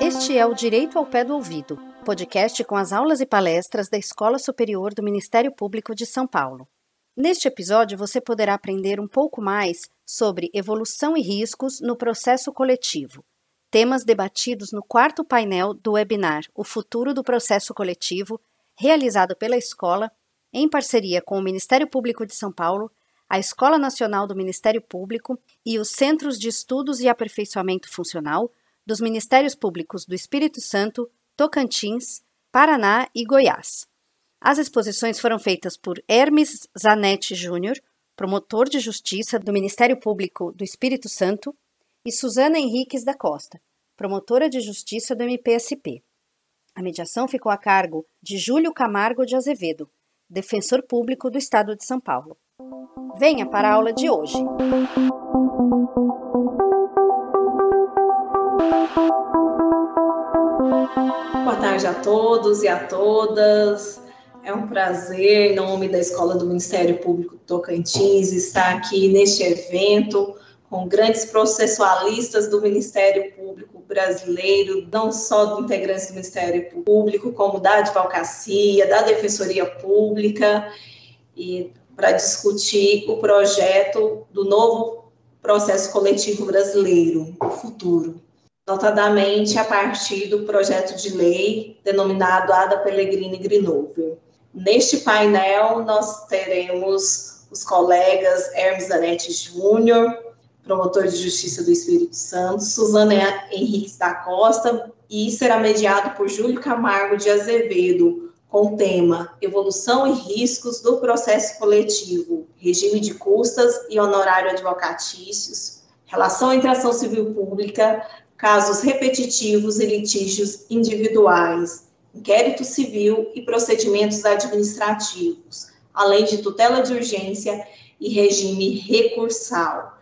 Este é o Direito ao Pé do Ouvido, podcast com as aulas e palestras da Escola Superior do Ministério Público de São Paulo. Neste episódio, você poderá aprender um pouco mais sobre evolução e riscos no processo coletivo, temas debatidos no quarto painel do webinar O Futuro do Processo Coletivo, realizado pela escola em parceria com o Ministério Público de São Paulo, a Escola Nacional do Ministério Público e os Centros de Estudos e Aperfeiçoamento Funcional dos Ministérios Públicos do Espírito Santo, Tocantins, Paraná e Goiás. As exposições foram feitas por Hermes Zanetti Júnior, promotor de justiça do Ministério Público do Espírito Santo, e Suzana Henriques da Costa, promotora de justiça do MPSP. A mediação ficou a cargo de Júlio Camargo de Azevedo, defensor público do Estado de São Paulo. Venha para a aula de hoje. Boa tarde a todos e a todas. É um prazer, em nome da Escola do Ministério Público Tocantins, estar aqui neste evento com grandes processualistas do Ministério Público brasileiro, não só do integrantes do Ministério Público, como da advocacia, da Defensoria Pública, e para discutir o projeto do novo processo coletivo brasileiro, o futuro notadamente a partir do projeto de lei denominado Ada Pellegrini Grinover. Neste painel, nós teremos os colegas Hermes Zanetti Júnior, promotor de justiça do Espírito Santo, Suzana Henriques da Costa, e será mediado por Júlio Camargo de Azevedo, com o tema Evolução e Riscos do Processo Coletivo, Regime de Custas e Honorário Advocatícios, Relação entre Ação Civil Pública, casos repetitivos e litígios individuais, inquérito civil e procedimentos administrativos, além de tutela de urgência e regime recursal.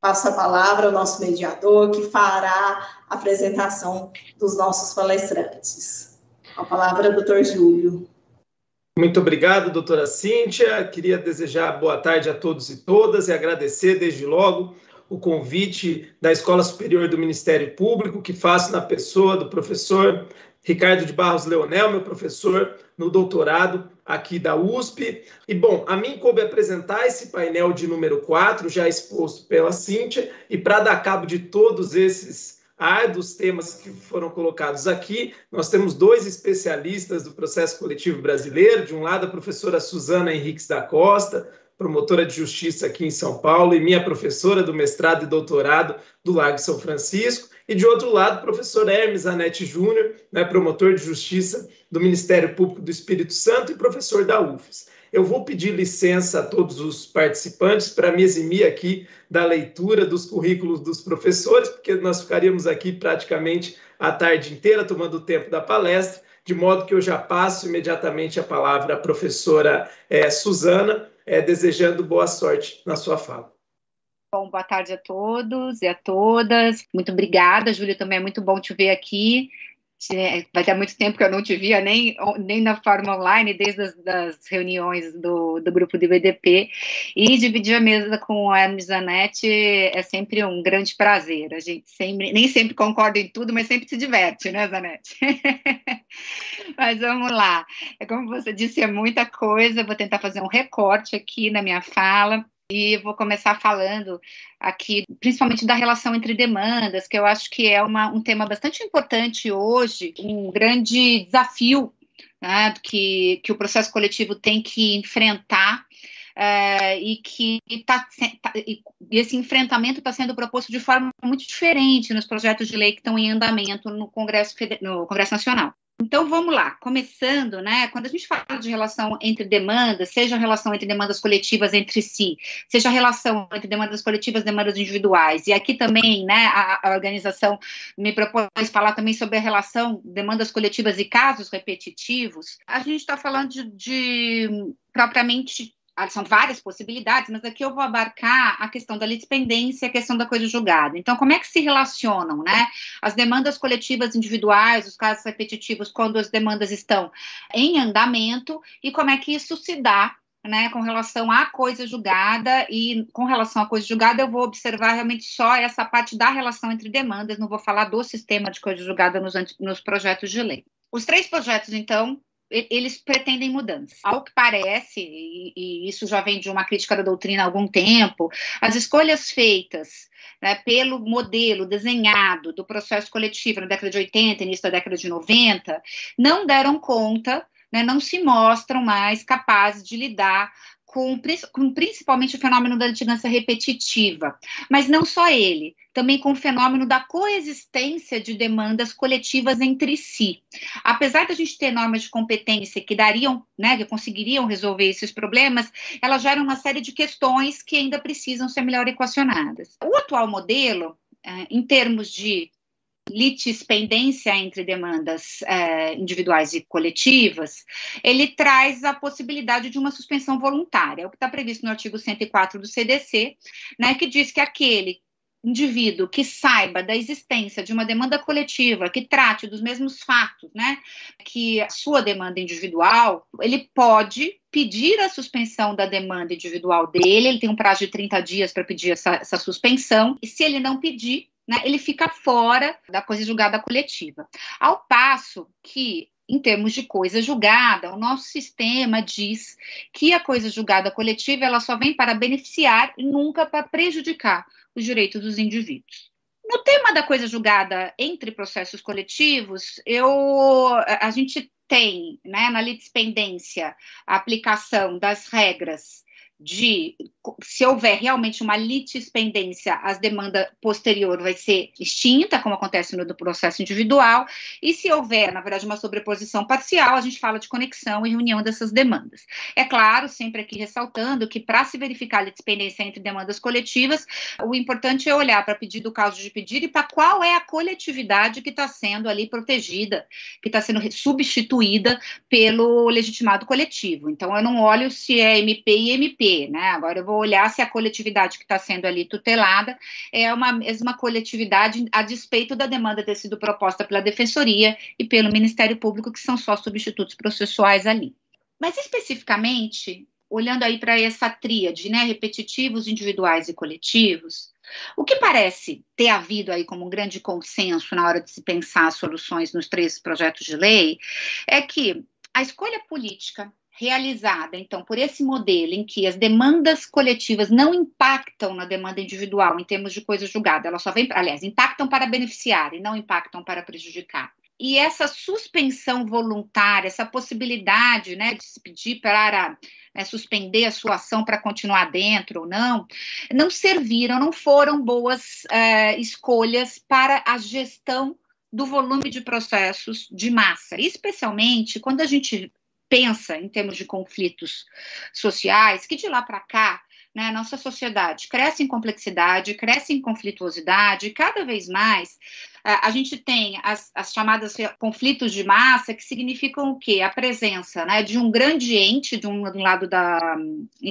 Passo a palavra ao nosso mediador, que fará a apresentação dos nossos palestrantes. A palavra, doutor Júlio. Muito obrigado, doutora Cíntia. Queria desejar boa tarde a todos e todas e agradecer desde logo o convite da Escola Superior do Ministério Público, que faço na pessoa do professor Ricardo de Barros Leonel, meu professor no doutorado aqui da USP. E, bom, a mim coube apresentar esse painel de número 4, já exposto pela Cíntia, e para dar cabo de todos esses árduos temas que foram colocados aqui, nós temos dois especialistas do processo coletivo brasileiro, de um lado a professora Suzana Henriques da Costa, promotora de justiça aqui em São Paulo e minha professora do mestrado e doutorado do Lago São Francisco, e de outro lado, professor Hermes Anete Júnior, né, promotor de justiça do Ministério Público do Espírito Santo e professor da UFES. Eu vou pedir licença a todos os participantes para me eximir aqui da leitura dos currículos dos professores, porque nós ficaríamos aqui praticamente a tarde inteira tomando o tempo da palestra, de modo que eu já passo imediatamente a palavra à professora é, Suzana, é, desejando boa sorte na sua fala. Bom, boa tarde a todos e a todas. Muito obrigada, Júlia, também é muito bom te ver aqui. É, vai ter muito tempo que eu não te via nem, nem na forma online, desde as das reuniões do, do grupo de BDP, e dividir a mesa com o Hermes Zanetti é sempre um grande prazer. A gente sempre, nem sempre concorda em tudo, mas sempre se diverte, né, Zanetti? mas vamos lá. É como você disse, é muita coisa, vou tentar fazer um recorte aqui na minha fala. E vou começar falando aqui, principalmente da relação entre demandas, que eu acho que é uma, um tema bastante importante hoje, um grande desafio né, que, que o processo coletivo tem que enfrentar. Uh, e que tá, tá, e esse enfrentamento está sendo proposto de forma muito diferente nos projetos de lei que estão em andamento no Congresso, no Congresso Nacional. Então vamos lá, começando, né? Quando a gente fala de relação entre demandas, seja a relação entre demandas coletivas entre si, seja a relação entre demandas coletivas e demandas individuais, e aqui também, né, a, a organização me propôs falar também sobre a relação demandas coletivas e casos repetitivos, a gente está falando de, de propriamente são várias possibilidades, mas aqui eu vou abarcar a questão da litispendência a questão da coisa julgada. Então, como é que se relacionam, né, as demandas coletivas individuais, os casos repetitivos, quando as demandas estão em andamento, e como é que isso se dá né, com relação à coisa julgada, e com relação à coisa julgada, eu vou observar realmente só essa parte da relação entre demandas, não vou falar do sistema de coisa julgada nos, nos projetos de lei. Os três projetos, então, eles pretendem mudança. Ao que parece, e, e, isso já vem de uma crítica da doutrina há algum tempo, as escolhas feitas né, pelo modelo desenhado do processo coletivo na década de 80, início da década de 90, não deram conta né, não se mostram mais capazes de lidar com, com, principalmente o fenômeno da litigância repetitiva, mas não só ele, também com o fenômeno da coexistência de demandas coletivas entre si. Apesar da gente ter normas de competência que dariam, né, que conseguiriam resolver esses problemas, elas geram uma série de questões que ainda precisam ser melhor equacionadas. O atual modelo, eh, em termos de litispendência entre demandas é, individuais e coletivas, ele traz a possibilidade de uma suspensão voluntária, o que está previsto no artigo 104 do CDC, né, que diz que aquele indivíduo que saiba da existência de uma demanda coletiva que trate dos mesmos fatos, né, que a sua demanda individual, ele pode pedir a suspensão da demanda individual dele, ele tem um prazo de 30 dias para pedir essa, essa suspensão, e se ele não pedir, né, ele fica fora da coisa julgada coletiva. Ao passo que em termos de coisa julgada, o nosso sistema diz que a coisa julgada coletiva ela só vem para beneficiar e nunca para prejudicar os direitos dos indivíduos. No tema da coisa julgada entre processos coletivos, eu, a gente tem né, na litispendência a aplicação das regras de se houver realmente uma litispendência, a demanda posterior vai ser extinta, como acontece no processo individual, e se houver, na verdade, uma sobreposição parcial, a gente fala de conexão e reunião dessas demandas. É claro, sempre aqui ressaltando que para se verificar a litispendência entre demandas coletivas, o importante é olhar para pedido, caso de pedido e para qual é a coletividade que está sendo ali protegida, que está sendo substituída pelo legitimado coletivo. Então, eu não olho se é MP e MP, né? Agora eu vou olhar se a coletividade que está sendo ali tutelada é uma mesma coletividade a despeito da demanda ter sido proposta pela Defensoria e pelo Ministério Público, que são só substitutos processuais ali. Mas especificamente, olhando aí para essa tríade, né, repetitivos, individuais e coletivos, o que parece ter havido aí como um grande consenso na hora de se pensar soluções nos três projetos de lei é que a escolha política realizada, então, por esse modelo em que as demandas coletivas não impactam na demanda individual em termos de coisa julgada, elas só vêm, aliás, impactam para beneficiar e não impactam para prejudicar. E essa suspensão voluntária, essa possibilidade né, de se pedir para né, suspender a sua ação para continuar dentro ou não, não serviram, não foram boas uh, escolhas para a gestão do volume de processos de massa, especialmente quando a gente pensa em termos de conflitos sociais, que de lá para cá, né, nossa sociedade cresce em complexidade, cresce em conflituosidade, e cada vez mais a gente tem as, as, chamadas conflitos de massa, que significam o quê? A presença né, de um grande ente, de um, lado da.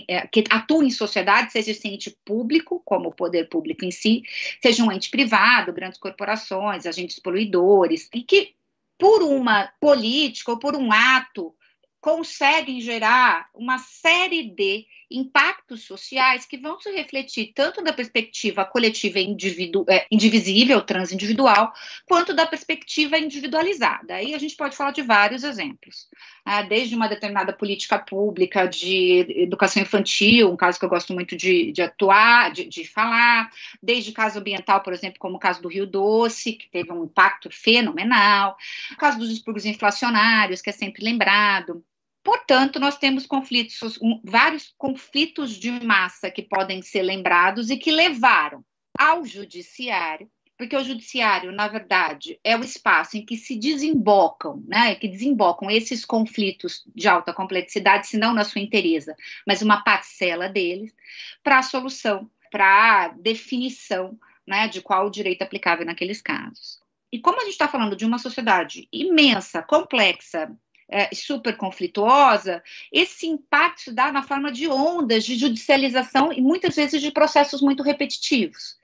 É, que atua em sociedade, seja esse ente público, como o poder público em si, seja um ente privado, grandes corporações, agentes poluidores, e que, por uma política ou por um ato conseguem gerar uma série de impactos sociais que vão se refletir tanto da perspectiva coletiva individu é, indivisível, transindividual, quanto da perspectiva individualizada. Aí a gente pode falar de vários exemplos, né? desde uma determinada política pública de educação infantil, um caso que eu gosto muito de, de atuar, de, de falar, desde caso ambiental, por exemplo, como o caso do Rio Doce, que teve um impacto fenomenal, o caso dos expurgos inflacionários, que é sempre lembrado, Portanto, nós temos conflitos, vários conflitos de massa que podem ser lembrados e que levaram ao judiciário, porque o judiciário, na verdade, é o espaço em que se desembocam, né, que desembocam esses conflitos de alta complexidade, se não na sua inteireza, mas uma parcela deles, para a solução, para a definição né, de qual o direito aplicável naqueles casos. E como a gente está falando de uma sociedade imensa, complexa, é, super conflituosa, esse impacto se dá na forma de ondas de judicialização e muitas vezes de processos muito repetitivos.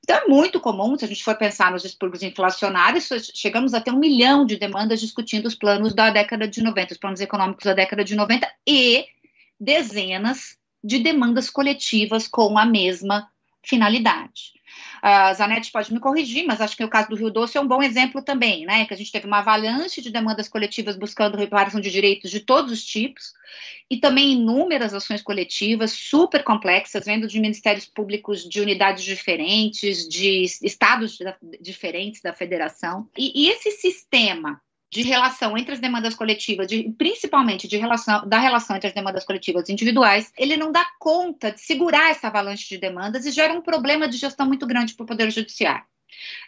Então, é muito comum, se a gente for pensar nos expurgos inflacionários, chegamos a ter um milhão de demandas discutindo os planos da década de 90, os planos econômicos da década de 90 e dezenas de demandas coletivas com a mesma finalidade. A Zanetti pode me corrigir, mas acho que o caso do Rio Doce é um bom exemplo também, né? Que a gente teve uma avalanche de demandas coletivas buscando reparação de direitos de todos os tipos, e também inúmeras ações coletivas super complexas, vendo de ministérios públicos de unidades diferentes, de estados diferentes da federação. E, e esse sistema de relação entre as demandas coletivas, de, principalmente de relação, da relação entre as demandas coletivas individuais, ele não dá conta de segurar essa avalanche de demandas e gera um problema de gestão muito grande para o Poder Judiciário.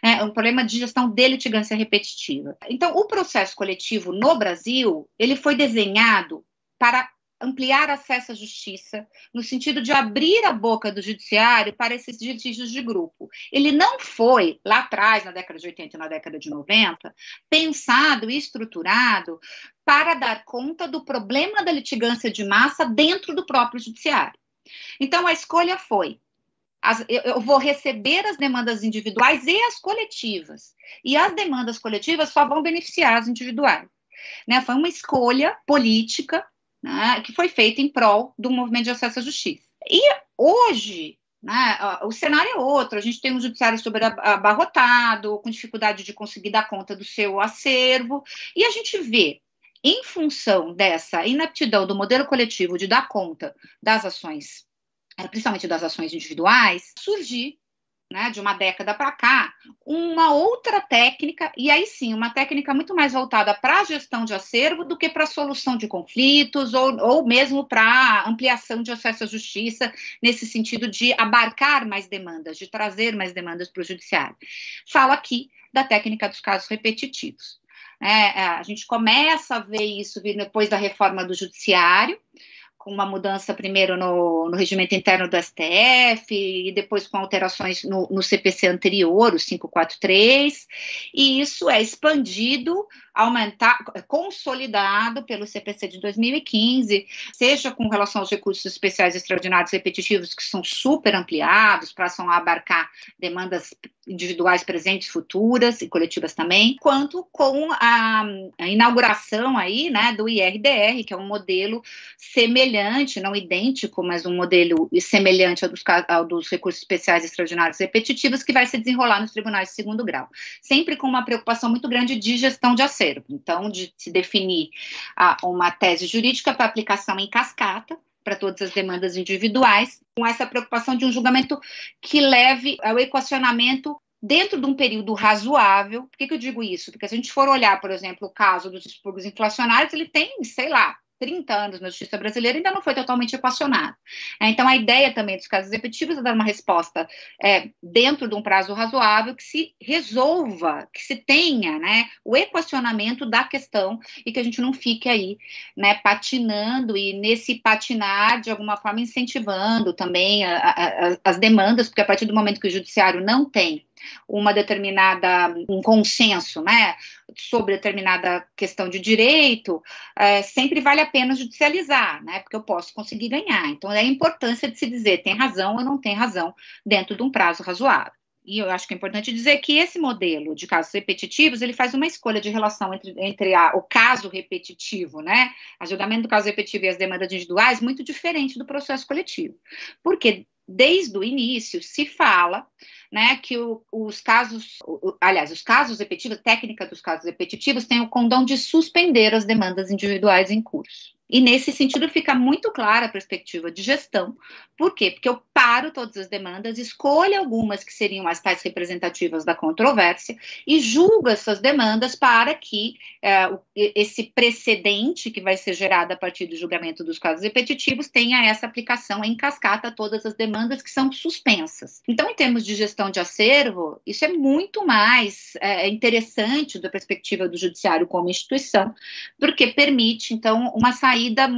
É um problema de gestão de litigância repetitiva. Então, o processo coletivo no Brasil, ele foi desenhado para ampliar acesso à justiça, no sentido de abrir a boca do judiciário para esses litígios de grupo. Ele não foi, lá atrás, na década de 80 e na década de 90, pensado e estruturado para dar conta do problema da litigância de massa dentro do próprio judiciário. Então, a escolha foi as, eu, vou receber as demandas individuais e as coletivas. E as demandas coletivas só vão beneficiar as individuais. Né? Foi uma escolha política né, que foi feita em prol do movimento de acesso à justiça. E hoje, né, o cenário é outro, a gente tem um judiciário sobre abarrotado, com dificuldade de conseguir dar conta do seu acervo, e a gente vê, em função dessa inaptidão do modelo coletivo de dar conta das ações, eh, principalmente das ações individuais, surgir né, de uma década para cá, uma outra técnica, e aí sim, uma técnica muito mais voltada para a gestão de acervo do que para a solução de conflitos, ou, ou mesmo para ampliação de acesso à justiça, nesse sentido de abarcar mais demandas, de trazer mais demandas para o judiciário. Falo aqui da técnica dos casos repetitivos. É, a gente começa a ver isso depois da reforma do judiciário, com uma mudança primeiro no, no, regimento interno do STF e depois com alterações no, no, CPC anterior, o 543, e isso é expandido, aumentar, consolidado pelo CPC de 2015, seja com relação aos recursos especiais extraordinários repetitivos, que são super ampliados, passam a abarcar demandas individuais presentes, futuras e coletivas também, quanto com a, a inauguração aí, né, do IRDR, que é um modelo semelhante, não idênco, mas um modelo semelhante ao dos, ao dos recursos especiais extraordinários repetitivos, que vai se desenrolar nos tribunais de segundo grau, sempre com uma preocupação muito grande de gestão de acervo, então, de se definir a, uma tese jurídica para aplicação em cascata, para todas as demandas individuais, com essa preocupação de um julgamento que leve ao equacionamento dentro de um período razoável. Por que, que eu digo isso? Porque se a gente for olhar, por exemplo, o caso dos expurgos inflacionários, ele tem, sei lá, 30 anos na justiça brasileira ainda não foi totalmente equacionado. É, então, a ideia também dos casos repetitivos é dar uma resposta é, dentro de um prazo razoável que se resolva, que se tenha né, o equacionamento da questão e que a gente não fique aí né, patinando e nesse patinar, de alguma forma, incentivando também a, a, a, as demandas, porque a partir do momento que o judiciário não tem uma determinada um consenso, né, sobre determinada questão de direito, é, sempre vale a pena judicializar, né, porque eu posso conseguir ganhar. Então é a importância de se dizer tem razão ou não tem razão dentro de um prazo razoável. E eu acho que é importante dizer que esse modelo de casos repetitivos, ele faz uma escolha de relação entre, entre a, o caso repetitivo, né, a julgamento do caso repetitivo e as demandas individuais, muito diferente do processo coletivo. Porque desde o início se fala né, que o, os casos, o, aliás, os casos repetitivos, técnica dos casos repetitivos tem o condão de suspender as demandas individuais em curso. E nesse sentido fica muito clara a perspectiva de gestão. Por quê? Porque eu paro todas as demandas, escolho algumas que seriam as tais representativas da controvérsia e julgo essas demandas para que é, esse precedente que vai ser gerado a partir do julgamento dos casos repetitivos tenha essa aplicação em cascata a todas as demandas que são suspensas. Então, em termos de gestão de acervo, isso é muito mais é, interessante da perspectiva do judiciário como instituição, porque permite, então, uma saída saída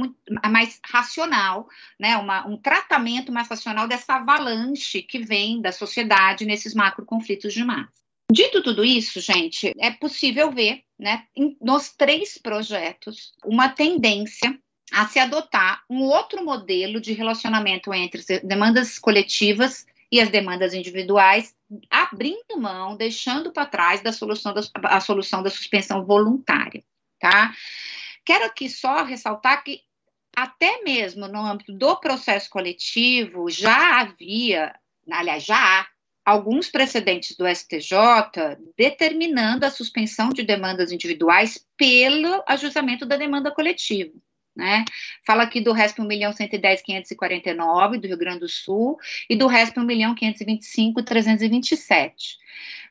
mais racional, né, uma, um tratamento mais racional dessa avalanche que vem da sociedade nesses macro conflitos de massa. Dito tudo isso, gente, é possível ver, né, nos três projetos, uma tendência a se adotar um outro modelo de relacionamento entre as demandas coletivas e as demandas individuais, abrindo mão, deixando para trás da solução da, a solução da suspensão voluntária, tá? Quero aqui só ressaltar que até mesmo no âmbito do processo coletivo, já havia, aliás, já há alguns precedentes do STJ determinando a suspensão de demandas individuais pelo ajustamento da demanda coletiva. Né? Fala aqui do RESP 1.110.549 do Rio Grande do Sul e do RESP 1.525.327.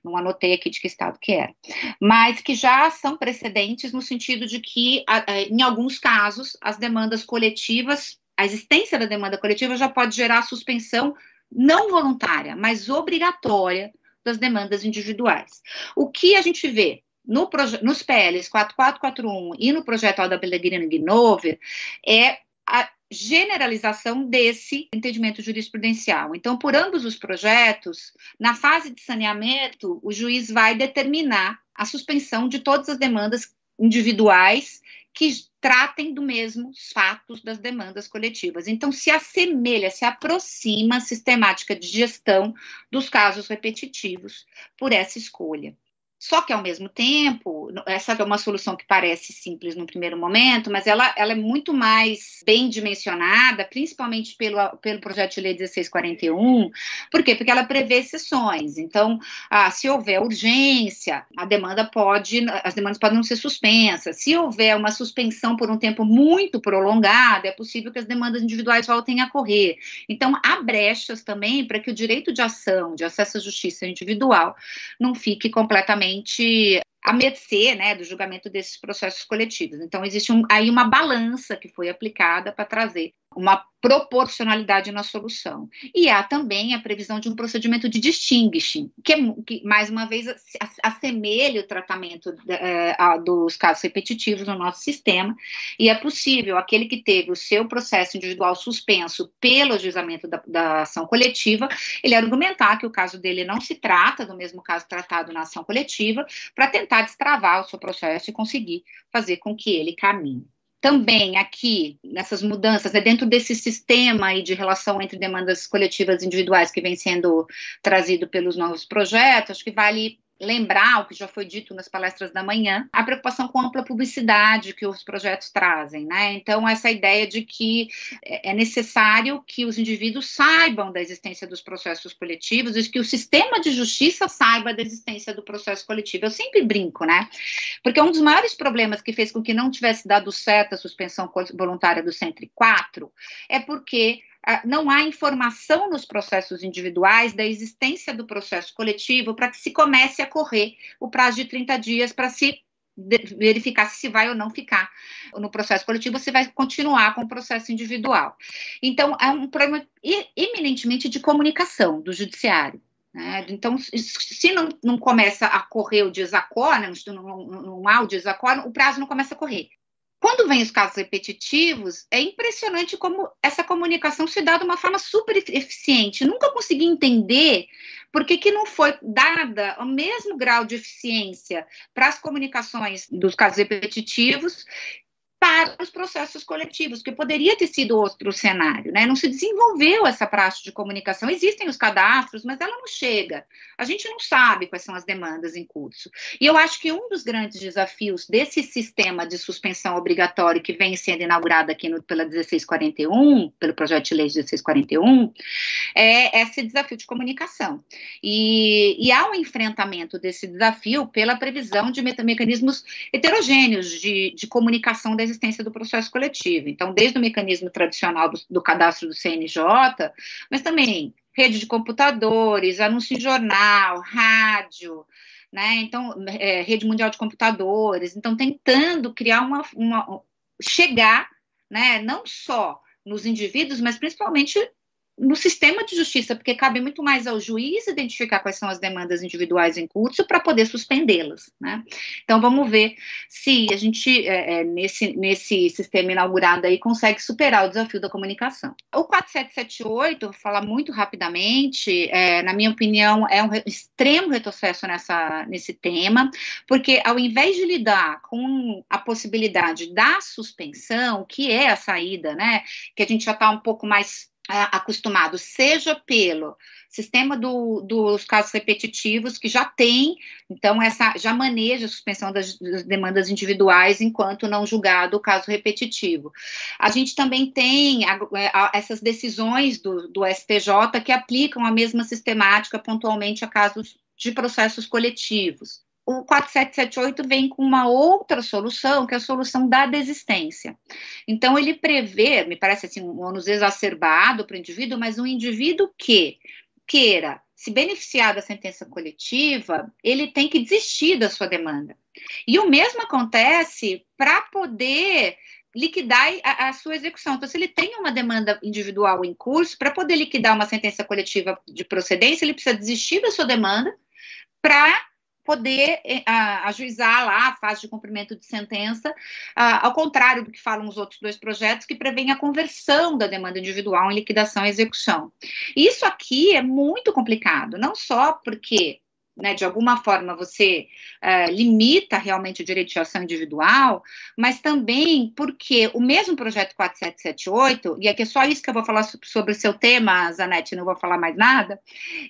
Não anotei aqui de que estado que era. Mas que já são precedentes no sentido de que, em alguns casos, as demandas coletivas, a existência da demanda coletiva já pode gerar suspensão não voluntária, mas obrigatória das demandas individuais. O que a gente vê no nos PLs 4441 e no projeto Alda Pellegrino Gnover é a generalização desse entendimento jurisprudencial. Então, por ambos os projetos, na fase de saneamento, o juiz vai determinar a suspensão de todas as demandas individuais que tratem do mesmos fatos das demandas coletivas. Então, se assemelha, se aproxima a sistemática de gestão dos casos repetitivos por essa escolha. Só que, ao mesmo tempo, essa é uma solução que parece simples no primeiro momento, mas ela, ela é muito mais bem dimensionada, principalmente pelo, pelo projeto de lei 1641. Por quê? Porque ela prevê exceções. Então, ah, se houver urgência, a demanda pode, as demandas podem não ser suspensas. Se houver uma suspensão por um tempo muito prolongado, é possível que as demandas individuais voltem a correr. Então, há brechas também para que o direito de ação, de acesso à justiça individual, não fique completamente realmente a mercê né, do julgamento desses processos coletivos. Então, existe um, aí uma balança que foi aplicada para trazer uma proporcionalidade na solução. E há também a previsão de um procedimento de distinguishing, que, é, que mais uma vez, assemelha o tratamento é, a, dos casos repetitivos no nosso sistema, e é possível aquele que teve o seu processo individual suspenso pelo ajuizamento da, da ação coletiva, ele argumentar que o caso dele não se trata do mesmo caso tratado na ação coletiva, para tentar destravar o seu processo e conseguir fazer com que ele caminhe também aqui, nessas mudanças, né, dentro desse sistema aí de relação entre demandas coletivas e individuais que vem sendo trazido pelos novos projetos, acho que vale lembrar o que já foi dito nas palestras da manhã, a preocupação com a ampla publicidade que os projetos trazem, né? Então, essa ideia de que é necessário que os indivíduos saibam da existência dos processos coletivos e que o sistema de justiça saiba da existência do processo coletivo. Eu sempre brinco, né? Porque um dos maiores problemas que fez com que não tivesse dado certo a suspensão voluntária do 104 é porque não há informação nos processos individuais da existência do processo coletivo para que se comece a correr o prazo de 30 dias para se verificar se vai ou não ficar no processo coletivo, você vai continuar com o processo individual. Então, é um problema eminentemente de comunicação do judiciário. Né? Então, se não, não, começa a correr o desacordo, não, não, não há o desacordo, o prazo não começa a correr. Quando vem os casos repetitivos, é impressionante como essa comunicação se dá de uma forma super eficiente. Nunca consegui entender por que, que não foi dada o mesmo grau de eficiência para as comunicações dos casos repetitivos para os processos coletivos, porque poderia ter sido outro cenário, né? Não se desenvolveu essa prática de comunicação. Existem os cadastros, mas ela não chega. A gente não sabe quais são as demandas em curso. E eu acho que um dos grandes desafios desse sistema de suspensão obrigatório que vem sendo inaugurado aqui no, pela 1641, pelo projeto de lei 1641, é esse desafio de comunicação. E, e há um enfrentamento desse desafio pela previsão de mecanismos heterogêneos de, de comunicação das existência do processo coletivo. Então, desde o mecanismo tradicional do, do cadastro do CNJ, mas também rede de computadores, anúncio em jornal, rádio, né? Então, é, rede mundial de computadores. Então, tentando criar uma, uma chegar, né? Não só nos indivíduos, mas principalmente no sistema de justiça, porque cabe muito mais ao juiz identificar quais são as demandas individuais em curso para poder suspendê-las. Né? Então, vamos ver se a gente, é, é, nesse, nesse sistema inaugurado aí, consegue superar o desafio da comunicação. O 4778, vou falar muito rapidamente, é, na minha opinião, é um extremo retrocesso nessa, nesse tema, porque ao invés de lidar com a possibilidade da suspensão, que é a saída, né, que a gente já está um pouco mais acostumado, seja pelo sistema do, dos casos repetitivos, que já tem, então, essa já maneja a suspensão das, das, demandas individuais enquanto não julgado o caso repetitivo. A gente também tem a, a, essas decisões do, do STJ que aplicam a mesma sistemática pontualmente a casos de processos coletivos o 4778 vem com uma outra solução, que é a solução da desistência. Então, ele prevê, me parece assim, um ônus exacerbado para o indivíduo, mas um indivíduo que queira se beneficiar da sentença coletiva, ele tem que desistir da sua demanda. E o mesmo acontece para poder liquidar a, a, sua execução. Então, se ele tem uma demanda individual em curso, para poder liquidar uma sentença coletiva de procedência, ele precisa desistir da sua demanda para poder eh, ajuizar lá a fase de cumprimento de sentença, ao contrário do que falam os outros dois projetos, que prevêem a conversão da demanda individual em liquidação e execução. Isso aqui é muito complicado, não só porque né, de alguma forma você uh, limita realmente o direito de ação individual, mas também porque o mesmo projeto 4778, e aqui é só isso que eu vou falar sobre o seu tema, Zanetti, não vou falar mais nada,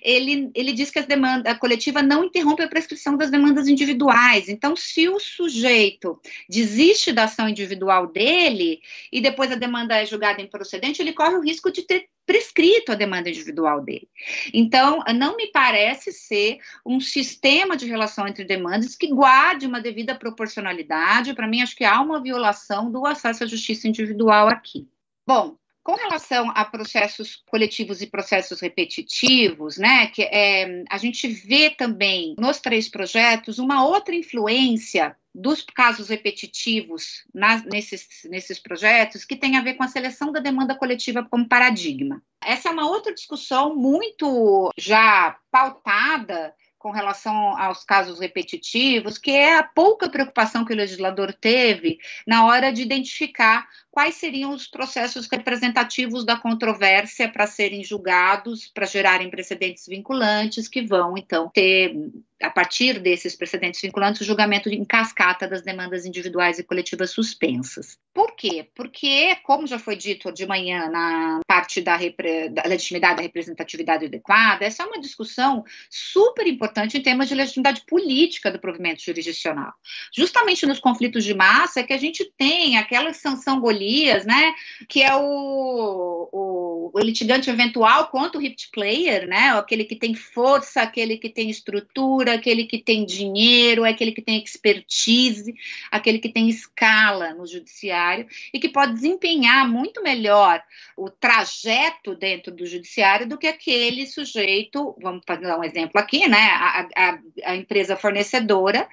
ele, ele diz que as demandas, a coletiva não interrompe a prescrição das demandas individuais. Então, se o sujeito desiste da ação individual dele e depois a demanda é julgada improcedente, ele corre o risco de ter prescrito a demanda individual dele. Então, não me parece ser um sistema de relação entre demandas que guarde uma devida proporcionalidade. Para mim, acho que há uma violação do acesso à justiça individual aqui. Bom, com relação a processos coletivos e processos repetitivos, né, que é, a gente vê também nos três projetos uma outra influência dos casos repetitivos nas, nesses, nesses projetos que tem a ver com a seleção da demanda coletiva como paradigma. Essa é uma outra discussão muito já pautada com relação aos casos repetitivos, que é a pouca preocupação que o legislador teve na hora de identificar quais seriam os processos representativos da controvérsia para serem julgados, para gerarem precedentes vinculantes, que vão, então, ter a partir desses precedentes vinculantes, o julgamento em cascata das demandas individuais e coletivas suspensas. Por quê? Porque, como já foi dito de manhã na parte da, da legitimidade da representatividade adequada, essa é uma discussão super importante em termos de legitimidade política do provimento jurisdicional. Justamente nos conflitos de massa é que a gente tem aquela sanção Golias, né, que é o, o, o litigante eventual contra o hip player, né, aquele que tem força, aquele que tem estrutura, aquele que tem dinheiro, é aquele que tem expertise, aquele que tem escala no judiciário e que pode desempenhar muito melhor o trajeto dentro do judiciário do que aquele sujeito, vamos dar um exemplo aqui, né? A, a, a empresa fornecedora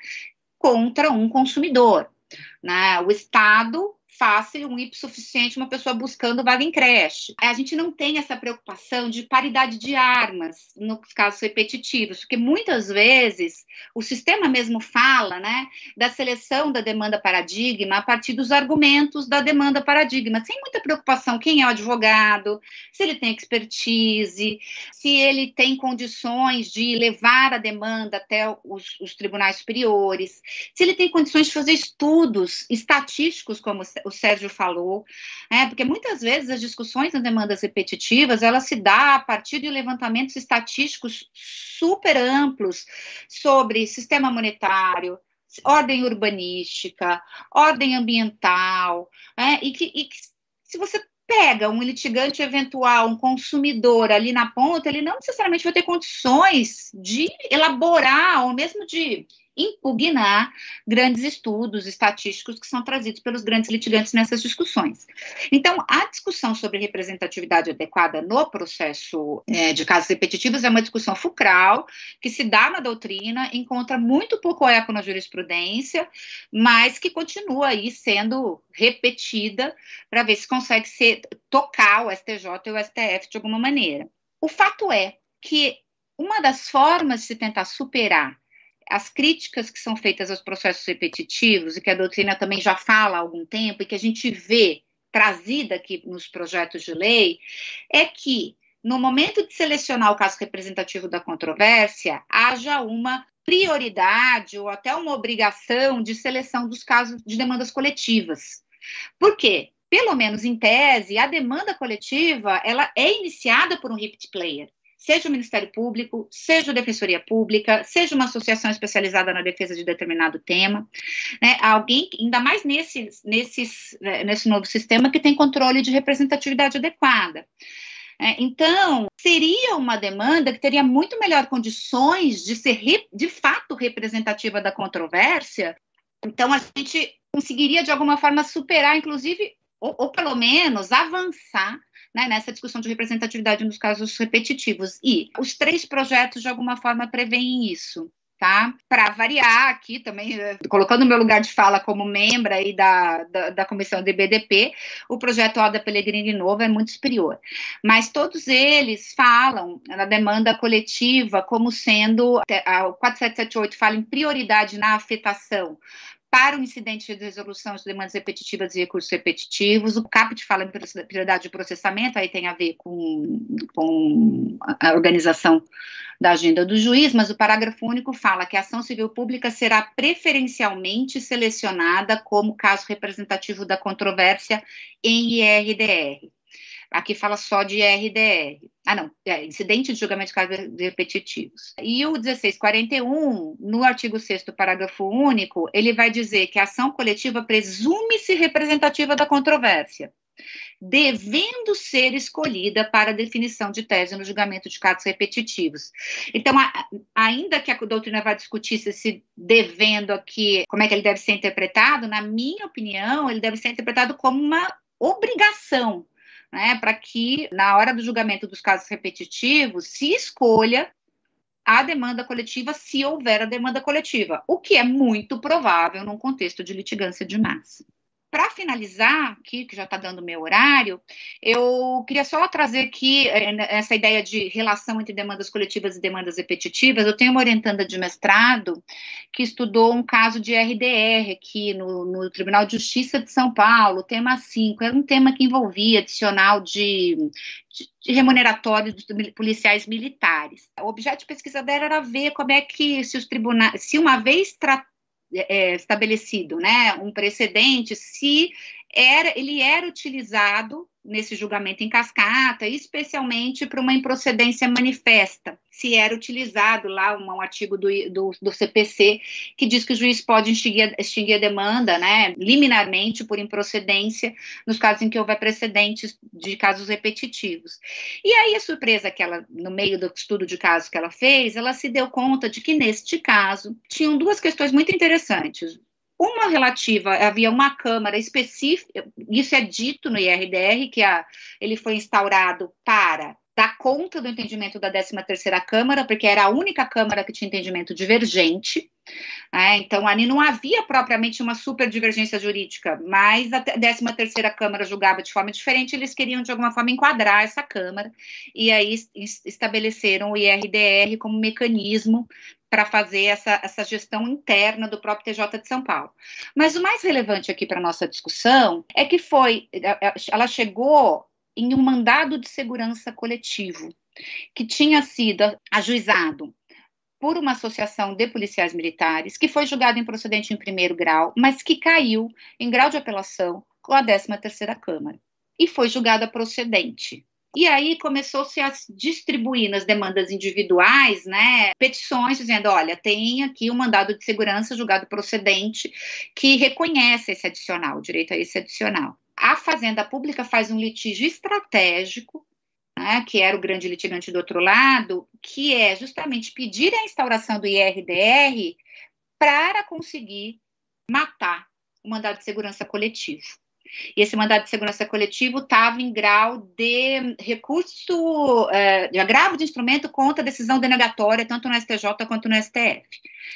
contra um consumidor. Né? O Estado fácil, um IP suficiente, uma pessoa buscando vaga em creche. A gente não tem essa preocupação de paridade de armas nos casos repetitivos, porque muitas vezes o sistema mesmo fala, né, da seleção da demanda paradigma a partir dos argumentos da demanda paradigma, sem muita preocupação quem é o advogado, se ele tem expertise, se ele tem condições de levar a demanda até os, os tribunais superiores, se ele tem condições de fazer estudos estatísticos, como Sérgio falou, né? porque muitas vezes as discussões nas demandas repetitivas, ela se dá a partir de levantamentos estatísticos super amplos sobre sistema monetário, ordem urbanística, ordem ambiental, né? e, que, e que se você pega um litigante eventual, um consumidor ali na ponta, ele não necessariamente vai ter condições de elaborar ou mesmo de impugnar grandes estudos estatísticos que são trazidos pelos grandes litigantes nessas discussões. Então, a discussão sobre representatividade adequada no processo é, de casos repetitivos é uma discussão fulcral que se dá na doutrina, encontra muito pouco eco na jurisprudência, mas que continua aí sendo repetida para ver se consegue ser, tocar o STJ e o STF de alguma maneira. O fato é que uma das formas de se tentar superar as críticas que são feitas aos processos repetitivos, e que a doutrina também já fala há algum tempo, e que a gente vê trazida aqui nos projetos de lei, é que, no momento de selecionar o caso representativo da controvérsia, haja uma prioridade ou até uma obrigação de seleção dos casos de demandas coletivas. Por quê? pelo menos em tese, a demanda coletiva ela é iniciada por um repeat player seja o Ministério Público, seja a Defensoria Pública, seja uma associação especializada na defesa de determinado tema, né, alguém, ainda mais nesse, né, nesse novo sistema que tem controle de representatividade adequada. É, então, seria uma demanda que teria muito melhor condições de ser de fato representativa da controvérsia. Então, a gente conseguiria, de alguma forma, superar, inclusive, ou, ou pelo menos avançar né, nessa discussão de representatividade nos casos repetitivos. E os três projetos, de alguma forma, preveem isso. Tá? Para variar aqui também, eh, colocando o meu lugar de fala como membro aí da, da, da comissão do IBDP, o projeto Oda Pellegrini Novo é muito superior. Mas todos eles falam na demanda coletiva como sendo, o 4778 fala em prioridade na afetação para o incidente de resolução de demandas repetitivas e recursos repetitivos. O CAPT fala em prioridade de processamento, aí tem a ver com, com a organização da agenda do juiz, mas o parágrafo único fala que a ação civil pública será preferencialmente selecionada como caso representativo da controvérsia em IRDR. Aqui fala só de RDR. Ah, não, é incidente de julgamento de casos repetitivos. E o 1641, no artigo 6 parágrafo único, ele vai dizer que a ação coletiva presume-se representativa da controvérsia, devendo ser escolhida para definição de tese no julgamento de casos repetitivos. Então, a, ainda que a doutrina vá discutir se esse devendo aqui, como é que ele deve ser interpretado, na minha opinião, ele deve ser interpretado como uma obrigação né, para que, na hora do julgamento dos casos repetitivos, se escolha a demanda coletiva se houver a demanda coletiva, o que é muito provável num contexto de litigância de massa. Para finalizar, aqui, que já está dando meu horário, eu queria só trazer aqui eh, essa ideia de relação entre demandas coletivas e demandas repetitivas. Eu tenho uma orientanda de mestrado que estudou um caso de RDR aqui no, no Tribunal de Justiça de São Paulo, tema 5. Era um tema que envolvia adicional de, de, de remuneratório dos policiais militares. O objeto de pesquisa dela era ver como é que, se os tribunais, se uma vez tratado é, estabelecido, né, um precedente, se era, ele era utilizado nesse julgamento em cascata, especialmente para uma improcedência manifesta, se era utilizado lá um, artigo do, do, do, CPC que diz que o juiz pode extinguir, extinguir a demanda, né, liminarmente por improcedência, nos casos em que houver precedentes de casos repetitivos. E aí a surpresa que ela, no meio do estudo de casos que ela fez, ela se deu conta de que neste caso tinham duas questões muito interessantes. Uma relativa, havia uma Câmara específica, isso é dito no IRDR, que a, ele foi instaurado para dar conta do entendimento da 13ª Câmara, porque era a única Câmara que tinha entendimento divergente, né? então ali não havia propriamente uma super divergência jurídica, mas a 13ª Câmara julgava de forma diferente, eles queriam de alguma forma enquadrar essa Câmara, e aí estabeleceram o IRDR como mecanismo para fazer essa, essa gestão interna do próprio TJ de São Paulo. Mas o mais relevante aqui para nossa discussão é que foi, é, é, ela chegou em um mandado de segurança coletivo, que tinha sido ajuizado por uma associação de policiais militares, que foi julgado improcedente em primeiro grau, mas que caiu em grau de apelação com a 13ª Câmara, e foi julgada procedente. E aí começou-se a distribuir nas demandas individuais, né, petições dizendo, olha, tem aqui um mandado de segurança julgado procedente que reconhece esse adicional, o direito a esse adicional. A Fazenda Pública faz um litígio estratégico, né, que era o grande litigante do outro lado, que é justamente pedir a instauração do IRDR para conseguir matar o mandado de segurança coletivo. E esse mandado de segurança coletivo estava em grau de recurso, é, de agravo de instrumento contra a decisão denegatória, tanto no STJ quanto no STF.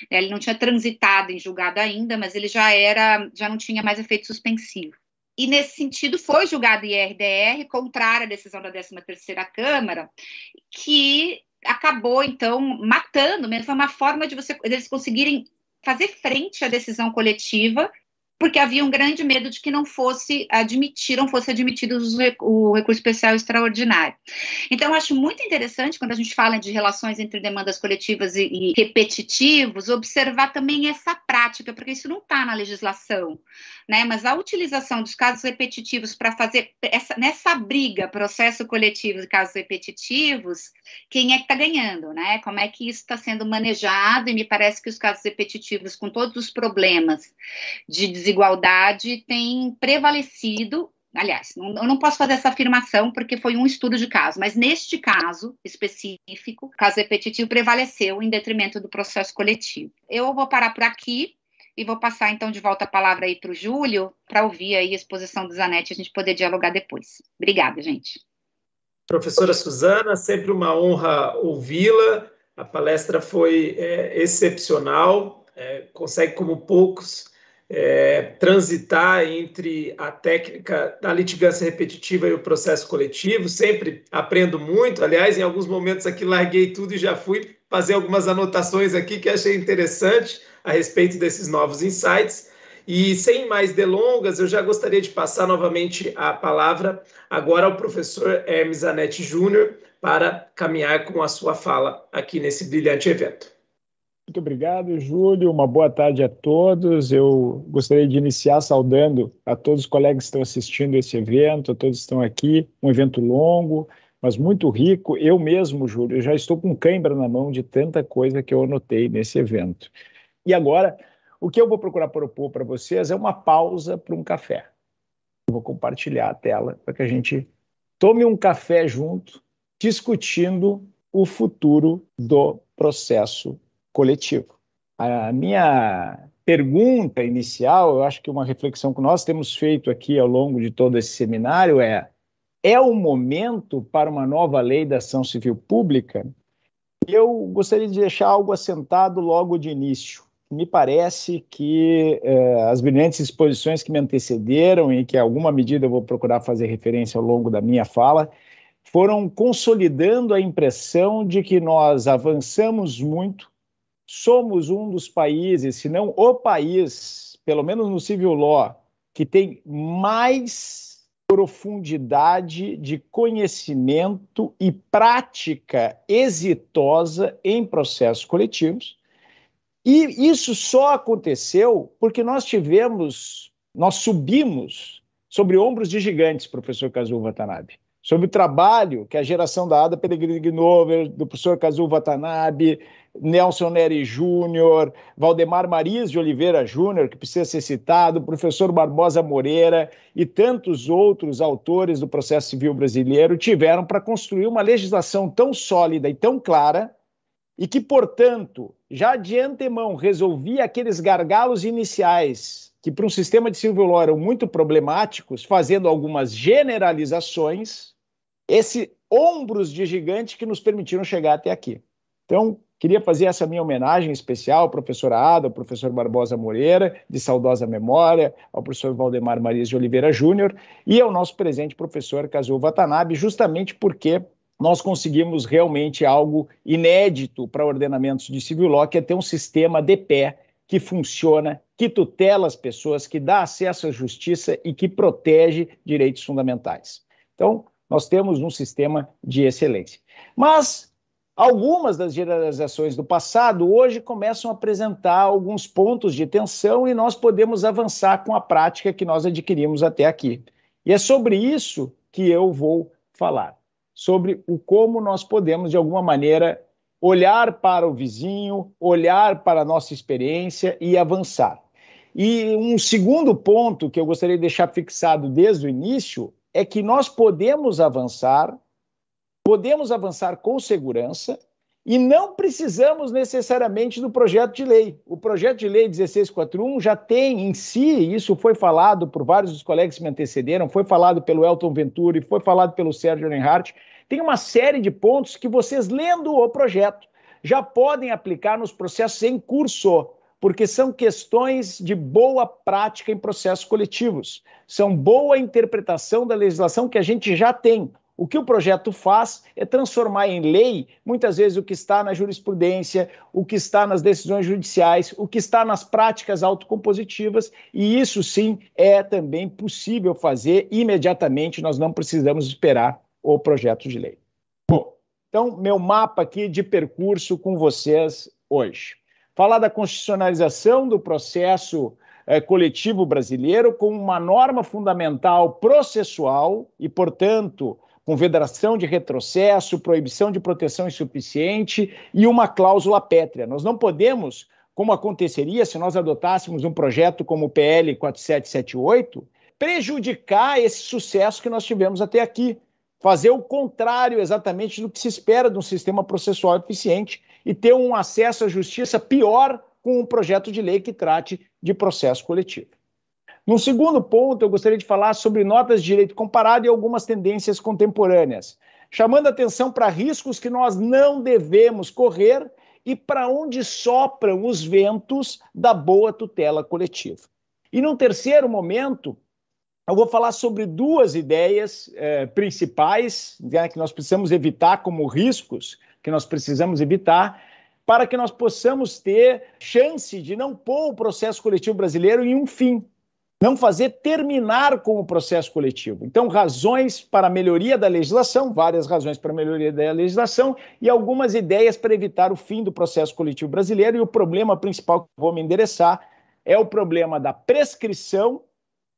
Ele não tinha transitado em julgado ainda, mas ele já era, já não tinha mais efeito suspensivo. E nesse sentido foi julgado IRDR, contrário à decisão da 13ª Câmara, que acabou então matando, mesmo foi uma forma de você eles conseguirem fazer frente à decisão coletiva porque havia um grande medo de que não fosse admitir, não fosse admitido o recurso especial extraordinário. Então, acho muito interessante, quando a gente fala de relações entre demandas coletivas e, e repetitivos, observar também essa prática, porque isso não está na legislação, né? Mas a utilização dos casos repetitivos para fazer essa, nessa briga, processo coletivo de casos repetitivos, quem é que está ganhando, né? Como é que isso está sendo manejado? E me parece que os casos repetitivos, com todos os problemas de desigualdade, têm prevalecido aliás, não, eu não posso fazer essa afirmação porque foi um estudo de caso, mas neste caso específico, caso repetitivo prevaleceu em detrimento do processo coletivo. Eu vou parar por aqui e vou passar então de volta a palavra aí para o Júlio, para ouvir aí a exposição do Zanetti e a gente poder dialogar depois. Obrigada, gente. Professora Suzana, sempre uma honra ouvi-la. A palestra foi é, excepcional, é, consegue, como poucos, é, transitar entre a técnica da litigância repetitiva e o processo coletivo. Sempre aprendo muito. Aliás, em alguns momentos aqui larguei tudo e já fui fazer algumas anotações aqui que achei interessante a respeito desses novos insights. E sem mais delongas, eu já gostaria de passar novamente a palavra agora ao professor Hermes Anete Júnior para caminhar com a sua fala aqui nesse brilhante evento. Muito obrigado, Júlio. Uma boa tarde a todos. Eu gostaria de iniciar saudando a todos os colegas que estão assistindo esse evento, a todos que estão aqui. Um evento longo, mas muito rico. Eu mesmo, Júlio, já estou com cãibra na mão de tanta coisa que eu anotei nesse evento. E agora, o que eu vou procurar propor para vocês é uma pausa para um café. Vou compartilhar a tela para que a gente tome um café junto, discutindo o futuro do processo coletivo. A minha pergunta inicial, eu acho que uma reflexão que nós temos feito aqui ao longo de todo esse seminário é: é o momento para uma nova lei da ação civil pública? Eu gostaria de deixar algo assentado logo de início me parece que eh, as brilhantes exposições que me antecederam e que, em alguma medida, eu vou procurar fazer referência ao longo da minha fala, foram consolidando a impressão de que nós avançamos muito, somos um dos países, se não o país, pelo menos no civil law, que tem mais profundidade de conhecimento e prática exitosa em processos coletivos e isso só aconteceu porque nós tivemos, nós subimos sobre ombros de gigantes, professor Kazuo Watanabe. Sobre o trabalho que a geração da Ada Pellegrini Gnover, do professor Kazuo Watanabe, Nelson Neri Júnior, Valdemar Mariz de Oliveira Júnior, que precisa ser citado, professor Barbosa Moreira e tantos outros autores do processo civil brasileiro tiveram para construir uma legislação tão sólida e tão clara e que, portanto, já de antemão resolvia aqueles gargalos iniciais que para um sistema de civil law eram muito problemáticos, fazendo algumas generalizações, esse ombros de gigante que nos permitiram chegar até aqui. Então, queria fazer essa minha homenagem especial ao professor Ada, ao professor Barbosa Moreira, de saudosa memória, ao professor Valdemar Marias de Oliveira Júnior e ao nosso presente professor Kazuo Watanabe, justamente porque nós conseguimos realmente algo inédito para ordenamentos de civil law, que é ter um sistema de pé que funciona, que tutela as pessoas, que dá acesso à justiça e que protege direitos fundamentais. Então, nós temos um sistema de excelência. Mas algumas das generalizações do passado hoje começam a apresentar alguns pontos de tensão e nós podemos avançar com a prática que nós adquirimos até aqui. E é sobre isso que eu vou falar sobre o como nós podemos, de alguma maneira, olhar para o vizinho, olhar para a nossa experiência e avançar. E um segundo ponto que eu gostaria de deixar fixado desde o início é que nós podemos avançar, podemos avançar com segurança e não precisamos necessariamente do projeto de lei. O projeto de lei 1641 já tem em si, isso foi falado por vários dos colegas que me antecederam, foi falado pelo Elton Venturi, foi falado pelo Sérgio Reinhardt, tem uma série de pontos que vocês, lendo o projeto, já podem aplicar nos processos em curso, porque são questões de boa prática em processos coletivos. São boa interpretação da legislação que a gente já tem. O que o projeto faz é transformar em lei, muitas vezes, o que está na jurisprudência, o que está nas decisões judiciais, o que está nas práticas autocompositivas, e isso sim é também possível fazer imediatamente, nós não precisamos esperar o projeto de lei. Bom, então, meu mapa aqui de percurso com vocês hoje. Falar da constitucionalização do processo eh, coletivo brasileiro com uma norma fundamental processual e, portanto, com vedação de retrocesso, proibição de proteção insuficiente e uma cláusula pétrea. Nós não podemos, como aconteceria se nós adotássemos um projeto como o PL 4778, prejudicar esse sucesso que nós tivemos até aqui. Fazer o contrário exatamente do que se espera de um sistema processual eficiente e ter um acesso à justiça pior com um projeto de lei que trate de processo coletivo. Num segundo ponto, eu gostaria de falar sobre notas de direito comparado e algumas tendências contemporâneas, chamando atenção para riscos que nós não devemos correr e para onde sopram os ventos da boa tutela coletiva. E num terceiro momento, eu vou falar sobre duas ideias eh, principais né, que nós precisamos evitar como riscos que nós precisamos evitar para que nós possamos ter chance de não pôr o processo coletivo brasileiro em um fim, não fazer terminar com o processo coletivo. Então, razões para melhoria da legislação, várias razões para melhoria da legislação e algumas ideias para evitar o fim do processo coletivo brasileiro. E o problema principal que vou me endereçar é o problema da prescrição,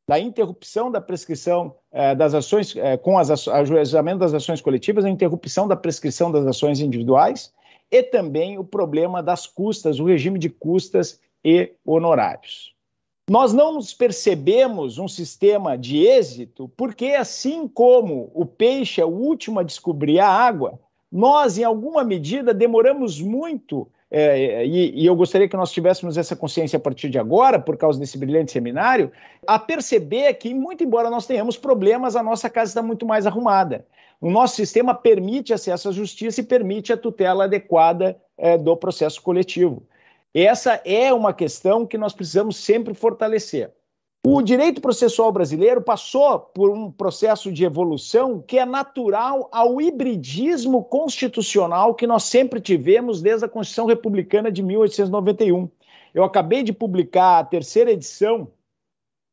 da interrupção da prescrição eh, das ações, eh, com as ajuizamento das ações coletivas, a interrupção da prescrição das ações individuais e também o problema das custas, o regime de custas e honorários. Nós não nos percebemos um sistema de êxito porque, assim como o peixe é o último a descobrir a água, nós, em alguma medida, demoramos muito, é, e, e, eu gostaria que nós tivéssemos essa consciência a partir de agora, por causa desse brilhante seminário, a perceber que, muito embora nós tenhamos problemas, a nossa casa está muito mais arrumada. O nosso sistema permite acesso à justiça e permite a tutela adequada é, do processo coletivo. Essa é uma questão que nós precisamos sempre fortalecer. O direito processual brasileiro passou por um processo de evolução que é natural ao hibridismo constitucional que nós sempre tivemos desde a Constituição Republicana de 1891. Eu acabei de publicar a terceira edição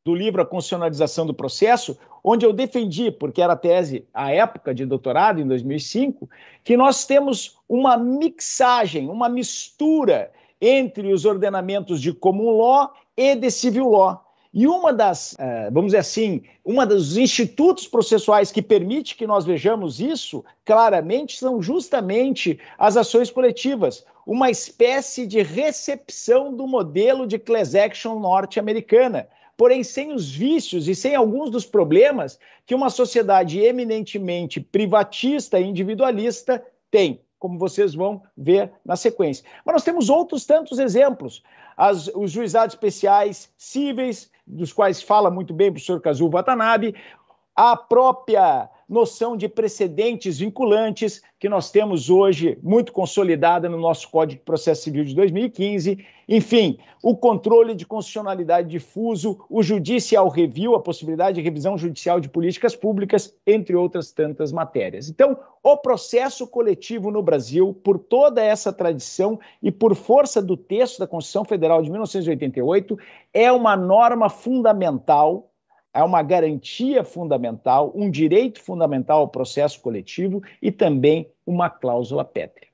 do livro A Constitucionalização do Processo, onde eu defendi, porque era tese à época de doutorado, em 2005, que nós temos uma mixagem, uma mistura entre os ordenamentos de common law e de civil law. E uma das, eh, vamos dizer assim, uma dos institutos processuais que permite que nós vejamos isso claramente são justamente as ações coletivas, uma espécie de recepção do modelo de class action norte-americana, porém sem os vícios e sem alguns dos problemas que uma sociedade eminentemente privatista e individualista tem como vocês vão ver na sequência. Mas nós temos outros tantos exemplos. As, os juizados especiais cíveis, dos quais fala muito bem o professor Kazuo Watanabe, a própria noção de precedentes vinculantes que nós temos hoje muito consolidada no nosso Código de Processo Civil de 2015, enfim, o controle de constitucionalidade difuso, o judicial review, a possibilidade de revisão judicial de políticas públicas, entre outras tantas matérias. Então, o processo coletivo no Brasil, por toda essa tradição e por força do texto da Constituição Federal de 1988, é uma norma fundamental é uma garantia fundamental, um direito fundamental ao processo coletivo e também uma cláusula pétrea.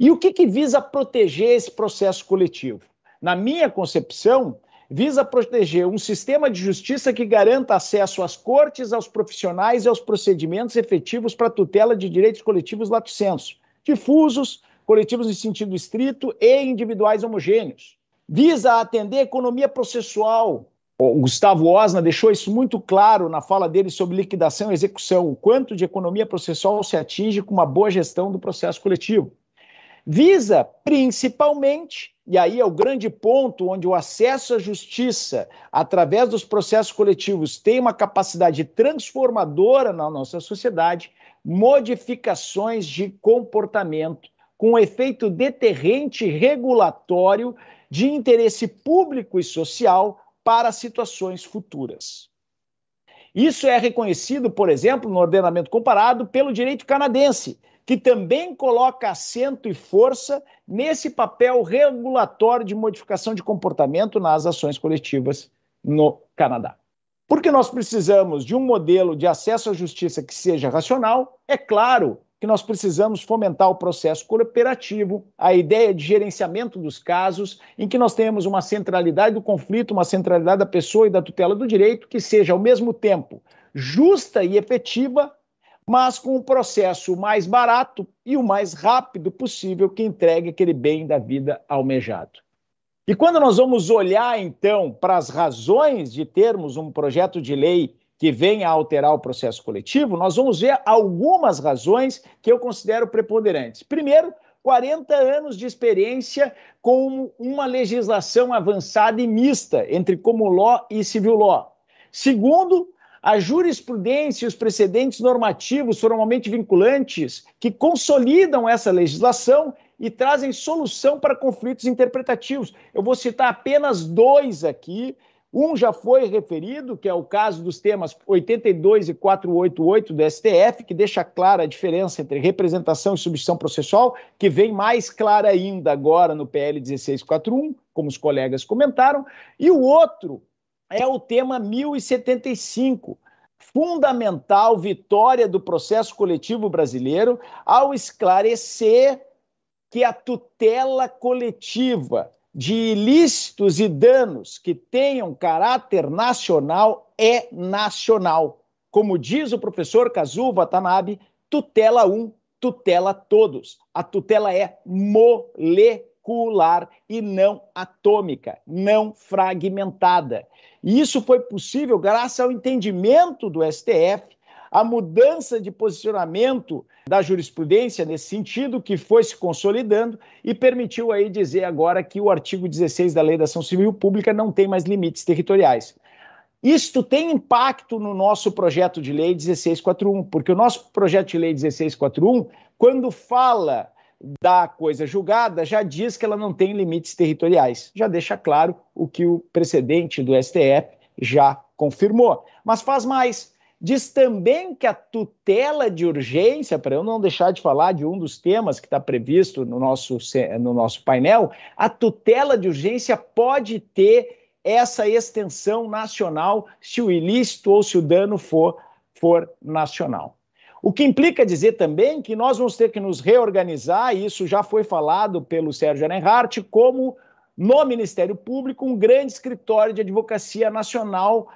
E o que, que visa proteger esse processo coletivo? Na minha concepção, visa proteger um sistema de justiça que garanta acesso às cortes, aos profissionais e aos procedimentos efetivos para tutela de direitos coletivos lato sensu, difusos, coletivos em sentido estrito e individuais homogêneos. Visa atender a economia processual, o Gustavo Osna deixou isso muito claro na fala dele sobre liquidação e execução, o quanto de economia processual se atinge com uma boa gestão do processo coletivo. Visa principalmente, e aí é o grande ponto onde o acesso à justiça através dos processos coletivos tem uma capacidade transformadora na nossa sociedade, modificações de comportamento com efeito deterrente regulatório de interesse público e social para situações futuras. Isso é reconhecido, por exemplo, no ordenamento comparado pelo direito canadense, que também coloca acento e força nesse papel regulatório de modificação de comportamento nas ações coletivas no Canadá. Porque nós precisamos de um modelo de acesso à justiça que seja racional, é claro que nós precisamos fomentar o processo cooperativo, a ideia de gerenciamento dos casos, em que nós tenhamos uma centralidade do conflito, uma centralidade da pessoa e da tutela do direito, que seja ao mesmo tempo justa e efetiva, mas com um processo mais barato e o mais rápido possível que entregue aquele bem da vida almejado. E quando nós vamos olhar, então, para as razões de termos um projeto de lei que venha a alterar o processo coletivo, nós vamos ver algumas razões que eu considero preponderantes. Primeiro, 40 anos de experiência com uma legislação avançada e mista entre common law e civil law. Segundo, a jurisprudência e os precedentes normativos formalmente vinculantes que consolidam essa legislação e trazem solução para conflitos interpretativos. Eu vou citar apenas dois aqui um já foi referido, que é o caso dos temas 82 e 488 do STF, que deixa clara a diferença entre representação e substituição processual, que vem mais clara ainda agora no PL 1641, como os colegas comentaram, e o outro é o tema 1075, fundamental vitória do processo coletivo brasileiro ao esclarecer que a tutela coletiva de ilícitos e danos que tenham caráter nacional é nacional. Como diz o professor Kazu Watanabe, tutela um, tutela todos. A tutela é molecular e não atômica, não fragmentada. E isso foi possível graças ao entendimento do STF a mudança de posicionamento da jurisprudência nesse sentido, que foi se consolidando e permitiu aí dizer agora que o artigo 16 da Lei da Ação Civil Pública não tem mais limites territoriais. Isto tem impacto no nosso projeto de lei 1641, porque o nosso projeto de lei 1641, quando fala da coisa julgada, já diz que ela não tem limites territoriais. Já deixa claro o que o precedente do STF já confirmou. Mas faz mais Diz também que a tutela de urgência, para eu não deixar de falar de um dos temas que está previsto no nosso, no nosso painel, a tutela de urgência pode ter essa extensão nacional se o ilícito ou se o dano for, for nacional. O que implica dizer também que nós vamos ter que nos reorganizar, e isso já foi falado pelo Sérgio Arenhardt, como no Ministério Público, um grande escritório de advocacia nacional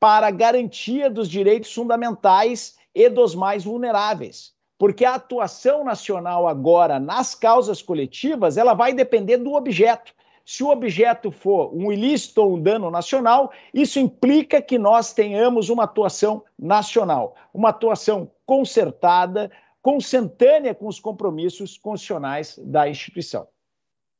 para garantia dos direitos fundamentais e dos mais vulneráveis. Porque a atuação nacional agora nas causas coletivas, ela vai depender do objeto. Se o objeto for um ilícito ou um dano nacional, isso implica que nós tenhamos uma atuação nacional, uma atuação concertada, consentânea com os compromissos constitucionais da instituição.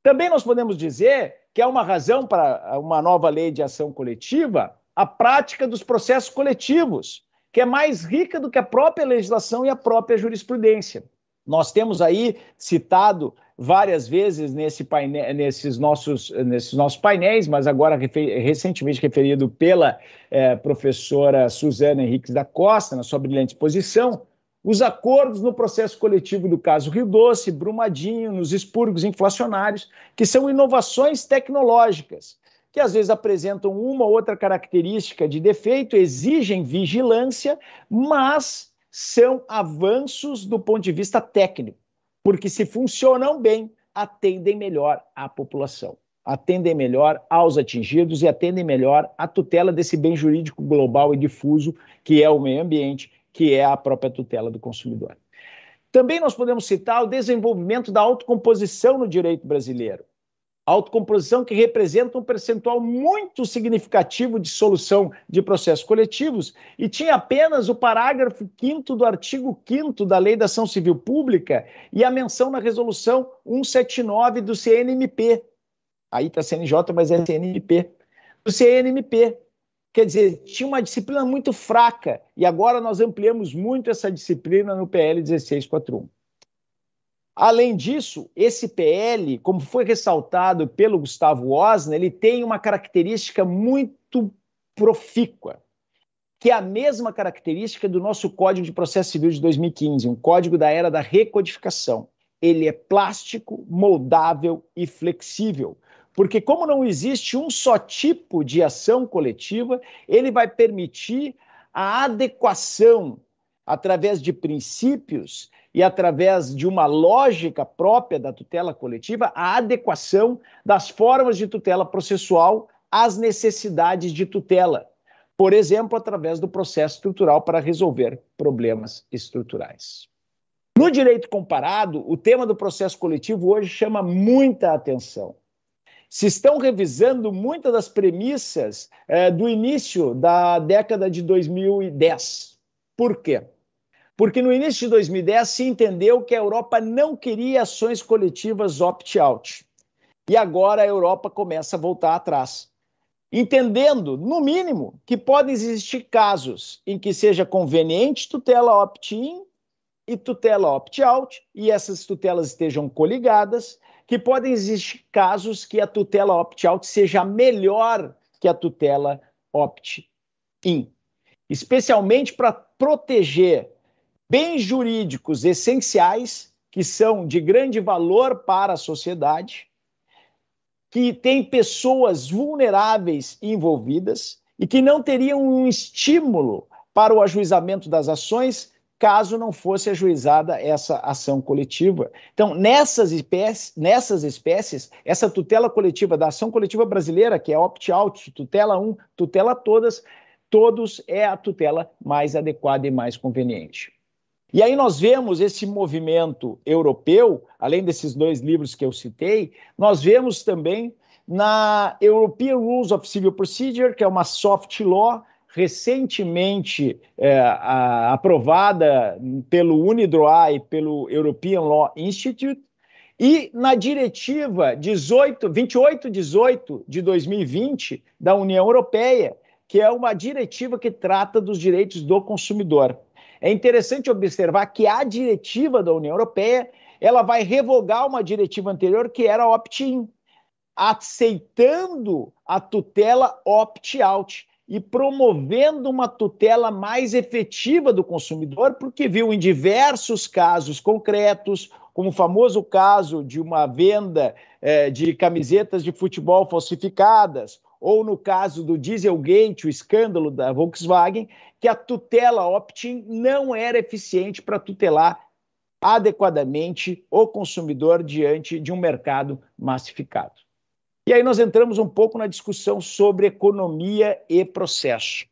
Também nós podemos dizer que há uma razão para uma nova lei de ação coletiva a prática dos processos coletivos, que é mais rica do que a própria legislação e a própria jurisprudência. Nós temos aí citado várias vezes nesse paine... nesses, nossos, nesses nossos painéis, mas agora recentemente referido pela eh, professora Suzana Henriques da Costa, na sua brilhante exposição, os acordos no processo coletivo do caso Rio Doce, Brumadinho, nos expurgos inflacionários, que são inovações tecnológicas que às vezes apresentam uma ou outra característica de defeito, exigem vigilância, mas são avanços do ponto de vista técnico, porque se funcionam bem, atendem melhor à população, atendem melhor aos atingidos e atendem melhor à tutela desse bem jurídico global e difuso que é o meio ambiente, que é a própria tutela do consumidor. Também nós podemos citar o desenvolvimento da autocomposição no direito brasileiro autocomposição que representa um percentual muito significativo de solução de processos coletivos e tinha apenas o parágrafo 5 do artigo 5 da Lei da Ação Civil Pública e a menção na resolução 179 do CNMP. Aí está CNJ, mas é CNMP. Do CNMP. Quer dizer, tinha uma disciplina muito fraca e agora nós ampliamos muito essa disciplina no PL 1641. Além disso, esse PL, como foi ressaltado pelo Gustavo Osner, ele tem uma característica muito profícua. que é a mesma característica do nosso Código de Processo Civil de 2015, um código da era da recodificação. Ele é plástico, moldável e flexível. Porque, como não existe um só tipo de ação coletiva, ele vai permitir a adequação através de princípios e através de uma lógica própria da tutela coletiva, a adequação das formas de tutela processual às necessidades de tutela. Por exemplo, através do processo estrutural para resolver problemas estruturais. No direito comparado, o tema do processo coletivo hoje chama muita atenção. Se estão revisando muitas das premissas eh, do início da década de 2010. Por quê? porque no início de 2010 se entendeu que a Europa não queria ações coletivas opt-out. E agora a Europa começa a voltar atrás. Entendendo, no mínimo, que podem existir casos em que seja conveniente tutela opt-in e tutela opt-out, e essas tutelas estejam coligadas, que podem existir casos que a tutela opt-out seja melhor que a tutela opt-in, especialmente para proteger bens jurídicos essenciais, que são de grande valor para a sociedade, que tem pessoas vulneráveis envolvidas e que não teriam um estímulo para o ajuizamento das ações caso não fosse ajuizada essa ação coletiva. Então, nessas espécies, nessas espécies, essa tutela coletiva da ação coletiva brasileira, que é opt-out, tutela um, tutela todas, todos é a tutela mais adequada e mais conveniente. E aí nós vemos esse movimento europeu, além desses dois livros que eu citei, nós vemos também na European Rules of Civil Procedure, que é uma soft law recentemente é, a, aprovada pelo UNIDROA e pelo European Law Institute, e na diretiva 18, 2818 de 2020 da União Europeia, que é uma diretiva que trata dos direitos do consumidor. É interessante observar que a diretiva da União Europeia ela vai revogar uma diretiva anterior que era opt-in, aceitando a tutela opt-out e promovendo uma tutela mais efetiva do consumidor, porque viu em diversos casos concretos, como o famoso caso de uma venda eh, de camisetas de futebol falsificadas, ou no caso do Dieselgate, o escândalo da Volkswagen, que a tutela opt-in não era eficiente para tutelar adequadamente o consumidor diante de um mercado massificado. E aí nós entramos um pouco na discussão sobre economia e processo.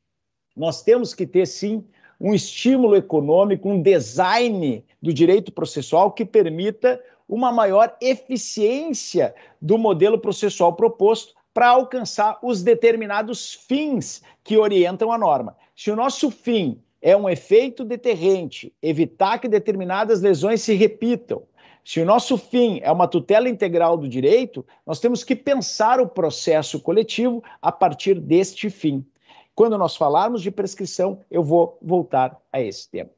Nós temos que ter, sim, um estímulo econômico, um design do direito processual que permita uma maior eficiência do modelo processual proposto para alcançar os determinados fins que orientam a norma. Se o nosso fim é um efeito deterrente, evitar que determinadas lesões se repitam, se o nosso fim é uma tutela integral do direito, nós temos que pensar o processo coletivo a partir deste fim. Quando nós falarmos de prescrição, eu vou voltar a esse tema.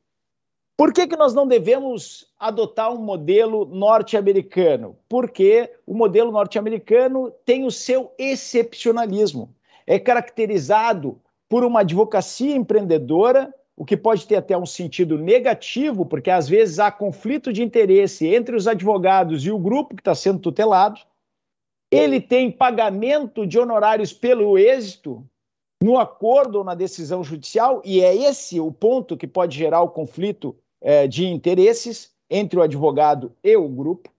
Por que, que nós não devemos adotar um modelo norte-americano? Porque o modelo norte-americano tem o seu excepcionalismo. É caracterizado por uma advocacia empreendedora, o que pode ter até um sentido negativo, porque às vezes há conflito de interesse entre os advogados e o grupo que está sendo tutelado. Ele tem pagamento de honorários pelo êxito no acordo ou na decisão judicial, e é esse o ponto que pode gerar o conflito é, de interesses entre o advogado e o grupo.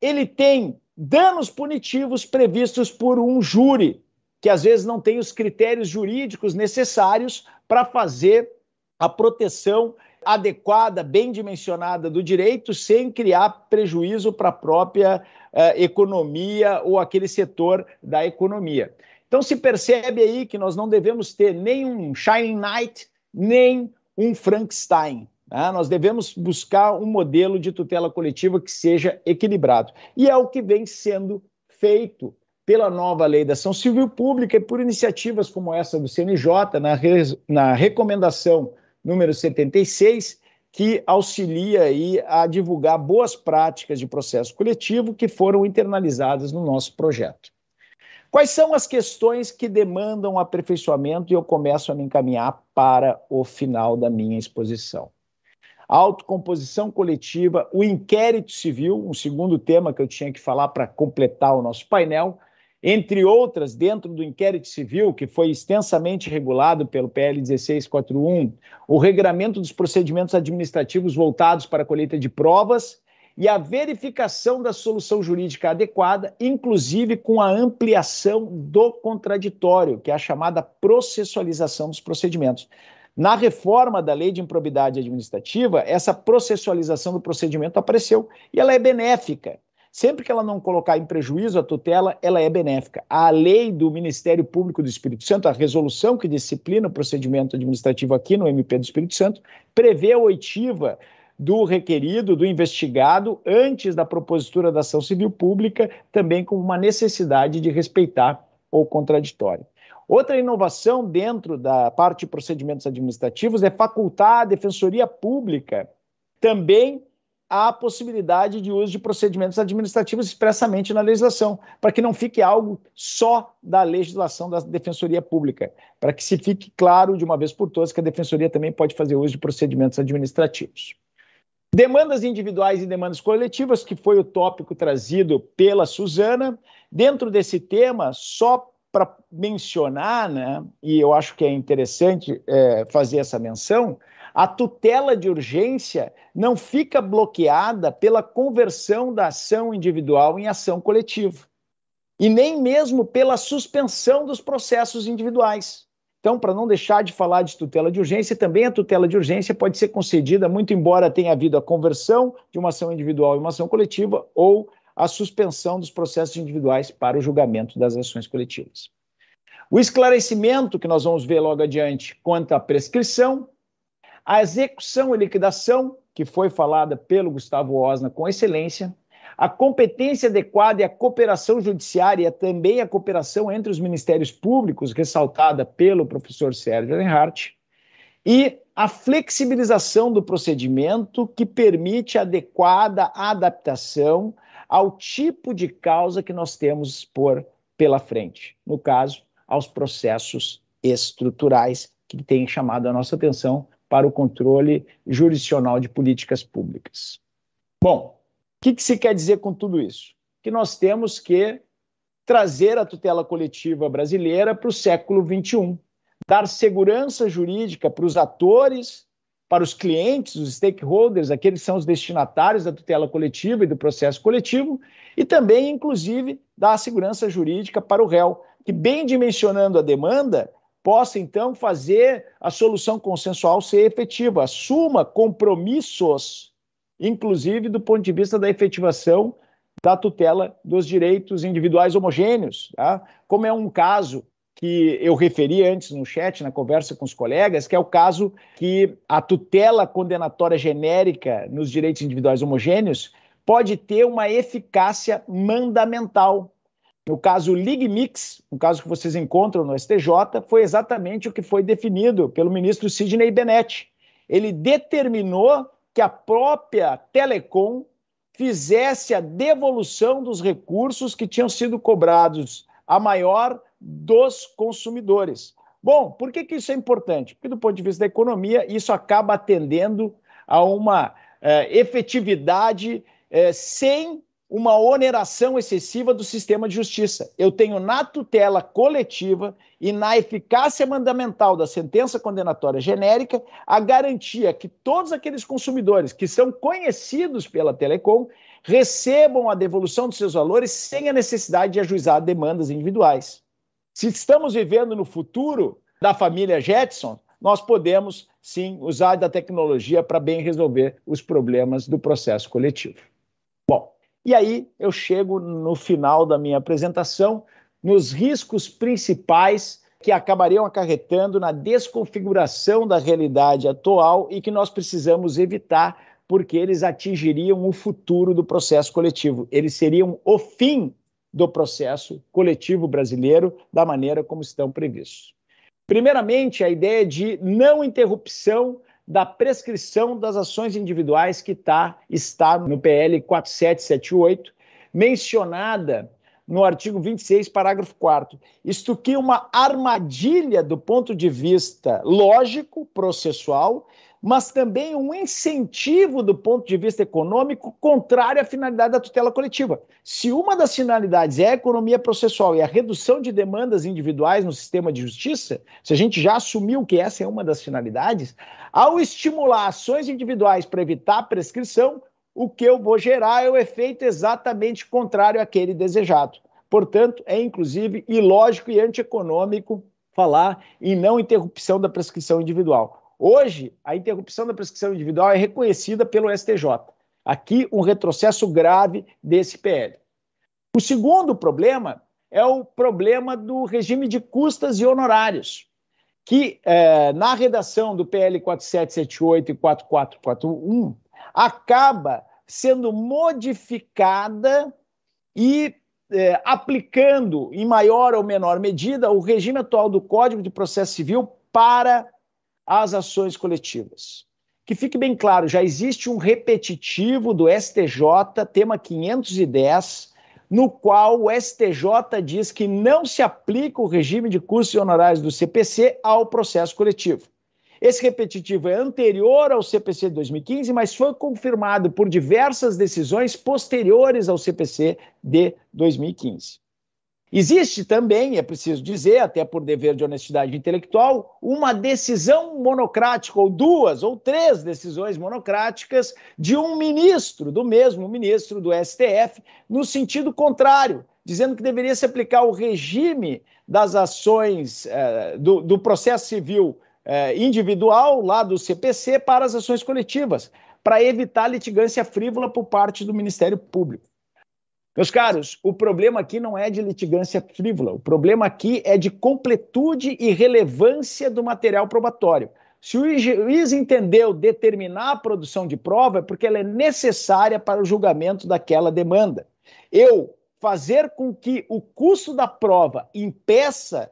Ele tem danos punitivos previstos por um júri, que às vezes não tem os critérios jurídicos necessários para fazer a proteção adequada, bem dimensionada do direito, sem criar prejuízo para a própria uh, economia ou aquele setor da economia. Então se percebe aí que nós não devemos ter nem um Shining Knight, nem um Frankenstein. Ah, nós devemos buscar um modelo de tutela coletiva que seja equilibrado. E é o que vem sendo feito pela nova lei da ação civil pública e por iniciativas como essa do CNJ, na, res, na recomendação número 76, que auxilia aí a divulgar boas práticas de processo coletivo que foram internalizadas no nosso projeto. Quais são as questões que demandam aperfeiçoamento e eu começo a me encaminhar para o final da minha exposição? A autocomposição coletiva, o inquérito civil, um segundo tema que eu tinha que falar para completar o nosso painel, entre outras, dentro do inquérito civil, que foi extensamente regulado pelo PL 1641, o regramento dos procedimentos administrativos voltados para a colheita de provas e a verificação da solução jurídica adequada, inclusive com a ampliação do contraditório, que é a chamada processualização dos procedimentos. Na reforma da lei de improbidade administrativa, essa processualização do procedimento apareceu e ela é benéfica. Sempre que ela não colocar em prejuízo a tutela, ela é benéfica. A lei do Ministério Público do Espírito Santo, a resolução que disciplina o procedimento administrativo aqui no MP do Espírito Santo, prevê a oitiva do requerido, do investigado, antes da propositura da ação civil pública, também como uma necessidade de respeitar o contraditório. Outra inovação dentro da parte de procedimentos administrativos é facultar à Defensoria Pública também a possibilidade de uso de procedimentos administrativos expressamente na legislação, para que não fique algo só da legislação da Defensoria Pública, para que se fique claro de uma vez por todas que a Defensoria também pode fazer uso de procedimentos administrativos. Demandas individuais e demandas coletivas, que foi o tópico trazido pela Suzana. Dentro desse tema, só para mencionar, né, e eu acho que é interessante é, fazer essa menção, a tutela de urgência não fica bloqueada pela conversão da ação individual em ação coletiva, e nem mesmo pela suspensão dos processos individuais. Então, para não deixar de falar de tutela de urgência, também a tutela de urgência pode ser concedida, muito embora tenha havido a conversão de uma ação individual em uma ação coletiva ou a suspensão dos processos individuais para o julgamento das ações coletivas. O esclarecimento, que nós vamos ver logo adiante, quanto à prescrição, a execução e liquidação, que foi falada pelo Gustavo Osna com excelência, a competência adequada e a cooperação judiciária, também a cooperação entre os ministérios públicos, ressaltada pelo professor Sérgio Reinhardt, e a flexibilização do procedimento que permite adequada adaptação ao tipo de causa que nós temos por pela frente, no caso, aos processos estruturais que têm chamado a nossa atenção para o controle jurisdicional de políticas públicas. Bom, o que, que se quer dizer com tudo isso? Que nós temos que trazer a tutela coletiva brasileira para o século XXI, dar segurança jurídica para os atores, para os clientes, os stakeholders, aqueles que são os destinatários da tutela coletiva e do processo coletivo, e também, inclusive, dar segurança jurídica para o réu, que, bem dimensionando a demanda, possa então fazer a solução consensual ser efetiva, assuma compromissos, inclusive do ponto de vista da efetivação da tutela dos direitos individuais homogêneos, tá? como é um caso que eu referi antes no chat, na conversa com os colegas, que é o caso que a tutela condenatória genérica nos direitos individuais homogêneos pode ter uma eficácia mandamental, no caso LigMix, um caso que vocês encontram no STJ, foi exatamente o que foi definido pelo ministro Sidney Bennett. Ele determinou que a própria Telecom fizesse a devolução dos recursos que tinham sido cobrados a maior dos consumidores. Bom, por que, que isso é importante? Porque, do ponto de vista da economia, isso acaba atendendo a uma eh, efetividade eh, sem uma oneração excessiva do sistema de justiça. Eu tenho na tutela coletiva e na eficácia mandamental da sentença condenatória genérica a garantia que todos aqueles consumidores que são conhecidos pela Telecom recebam a devolução dos seus valores sem a necessidade de ajuizar demandas individuais. Se estamos vivendo no futuro da família Jetson, nós podemos sim usar da tecnologia para bem resolver os problemas do processo coletivo. Bom, e aí eu chego no final da minha apresentação nos riscos principais que acabariam acarretando na desconfiguração da realidade atual e que nós precisamos evitar, porque eles atingiriam o futuro do processo coletivo. Eles seriam o fim do processo coletivo brasileiro da maneira como estão previstos. Primeiramente, a ideia de não interrupção da prescrição das ações individuais que tá, está no PL 4778, mencionada no artigo 26, parágrafo 4 Isto que uma armadilha do ponto de vista lógico, processual, mas também um incentivo do ponto de vista econômico contrário à finalidade da tutela coletiva. Se uma das finalidades é a economia processual e a redução de demandas individuais no sistema de justiça, se a gente já assumiu que essa é uma das finalidades, ao estimular ações individuais para evitar a prescrição, o que eu vou gerar é o efeito exatamente contrário àquele desejado. Portanto, é inclusive ilógico e antieconômico falar em não interrupção da prescrição individual. Hoje, a interrupção da prescrição individual é reconhecida pelo STJ. Aqui, um retrocesso grave desse PL. O segundo problema é o problema do regime de custas e honorários, que eh, na redação do PL 4778 e 4441 acaba sendo modificada e eh, aplicando, em maior ou menor medida, o regime atual do Código de Processo Civil para às ações coletivas. Que fique bem claro, já existe um repetitivo do STJ, tema 510, no qual o STJ diz que não se aplica o regime de custos e honorários do CPC ao processo coletivo. Esse repetitivo é anterior ao CPC de 2015, mas foi confirmado por diversas decisões posteriores ao CPC de 2015. Existe também, é preciso dizer, até por dever de honestidade intelectual, uma decisão monocrática, ou duas ou três decisões monocráticas de um ministro, do mesmo ministro do STF, no sentido contrário, dizendo que deveria se aplicar o regime das ações eh, do, do, processo civil eh, individual, lá do CPC, para as ações coletivas, para evitar litigância frívola por parte do Ministério Público. Meus caros, o problema aqui não é de litigância frívola, o problema aqui é de completude e relevância do material probatório. Se o juiz entendeu determinar a produção de prova, é porque ela é necessária para o julgamento daquela demanda. Eu fazer com que o custo da prova impeça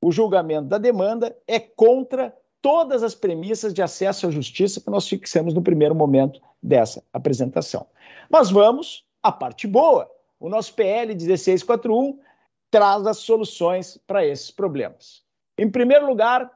o julgamento da demanda é contra todas as premissas de acesso à justiça que nós fixamos no primeiro momento dessa apresentação. Mas vamos a parte boa, o nosso PL 1641 traz as soluções para esses problemas. Em primeiro lugar,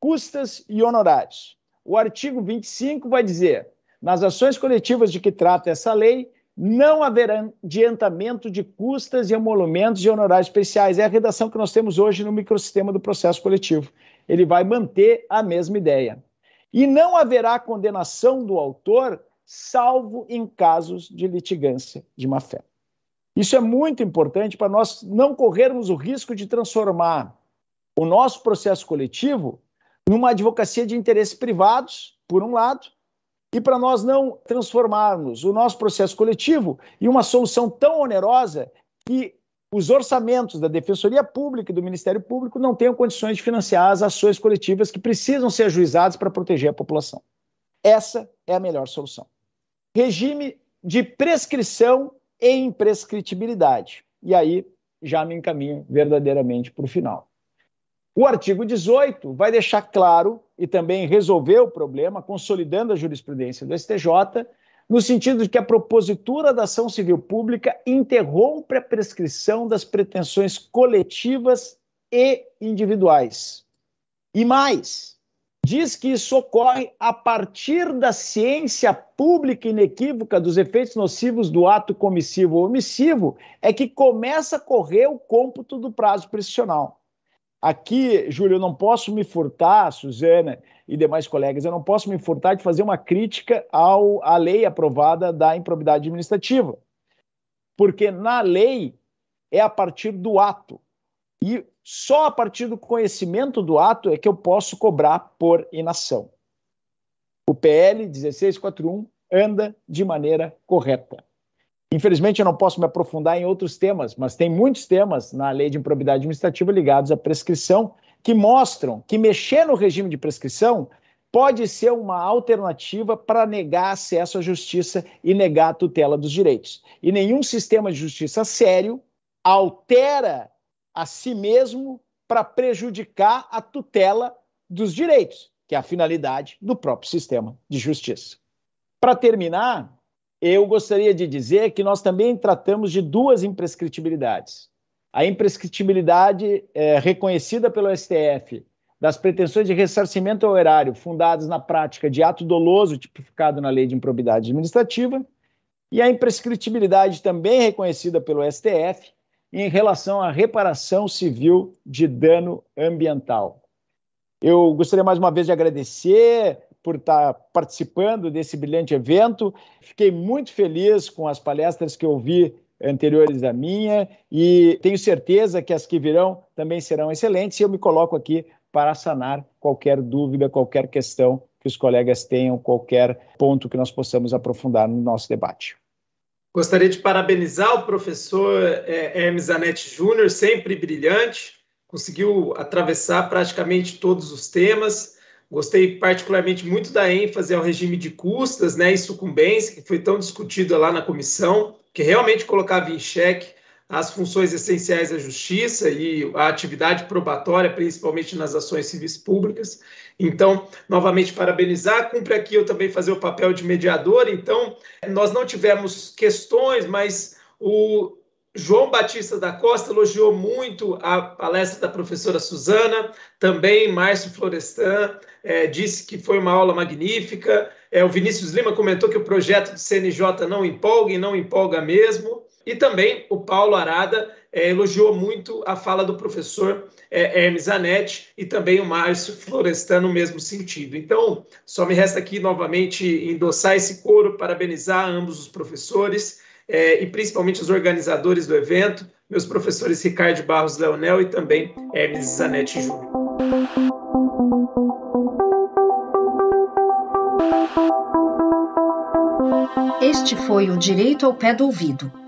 custas e honorários. O artigo 25 vai dizer: nas ações coletivas de que trata essa lei, não haverá adiantamento de custas e emolumentos e honorários especiais. É a redação que nós temos hoje no microsistema do processo coletivo. Ele vai manter a mesma ideia. E não haverá condenação do autor salvo em casos de litigância de má-fé. Isso é muito importante para nós não corrermos o risco de transformar o nosso processo coletivo numa advocacia de interesses privados, por um lado, e para nós não transformarmos o nosso processo coletivo em uma solução tão onerosa que os orçamentos da Defensoria Pública e do Ministério Público não tenham condições de financiar as ações coletivas que precisam ser ajuizadas para proteger a população. Essa é a melhor solução regime de prescrição e imprescritibilidade. E aí já me encaminho verdadeiramente para o final. O artigo 18 vai deixar claro e também resolver o problema, consolidando a jurisprudência do STJ, no sentido de que a propositura da ação civil pública interrompe a prescrição das pretensões coletivas e individuais. E mais, diz que isso ocorre a partir da ciência pública inequívoca dos efeitos nocivos do ato comissivo ou omissivo, é que começa a correr o cômputo do prazo prescricional. Aqui, Júlio, eu não posso me furtar, Suzana e demais colegas, eu não posso me furtar de fazer uma crítica ao, à lei aprovada da improbidade administrativa. Porque na lei é a partir do ato. E só a partir do conhecimento do ato é que eu posso cobrar por inação. O PL 1641 anda de maneira correta. Infelizmente, eu não posso me aprofundar em outros temas, mas tem muitos temas na lei de improbidade administrativa ligados à prescrição que mostram que mexer no regime de prescrição pode ser uma alternativa para negar acesso à justiça e negar a tutela dos direitos. E nenhum sistema de justiça sério altera a si mesmo para prejudicar a tutela dos direitos, que é a finalidade do próprio sistema de justiça. Para terminar, eu gostaria de dizer que nós também tratamos de duas imprescritibilidades. A imprescritibilidade é, reconhecida pelo STF das pretensões de ressarcimento ao erário fundadas na prática de ato doloso tipificado na Lei de Improbidade Administrativa e a imprescritibilidade também reconhecida pelo STF em relação à reparação civil de dano ambiental. Eu gostaria mais uma vez de agradecer por estar participando desse brilhante evento. Fiquei muito feliz com as palestras que eu vi anteriores à minha e tenho certeza que as que virão também serão excelentes e eu me coloco aqui para sanar qualquer dúvida, qualquer questão que os colegas tenham, qualquer ponto que nós possamos aprofundar no nosso debate. Gostaria de parabenizar o professor é, Hermes Zanetti Júnior, sempre brilhante, conseguiu atravessar praticamente todos os temas. Gostei particularmente muito da ênfase ao regime de custas né, e sucumbência, que foi tão discutido lá na comissão, que realmente colocava em xeque as funções essenciais da justiça e a atividade probatória, principalmente nas ações civis públicas. Então, novamente, parabenizar. Cumpre aqui eu também fazer o papel de mediador. Então, nós não tivemos questões, mas o João Batista da Costa elogiou muito a palestra da professora Suzana, também Márcio Florestan é, disse que foi uma aula magnífica. É, o Vinícius Lima comentou que o projeto do CNJ não empolga e não empolga mesmo. E também o Paulo Arada é, elogiou muito a fala do professor é, Hermes Anetti e também o Márcio Florestan no mesmo sentido. Então, só me resta aqui novamente endossar esse coro, parabenizar ambos os professores é, e principalmente os organizadores do evento, meus professores Ricardo Barros Leonel e também Hermes Zanetti Júnior. Este foi o Direito ao Pé do Ouvido.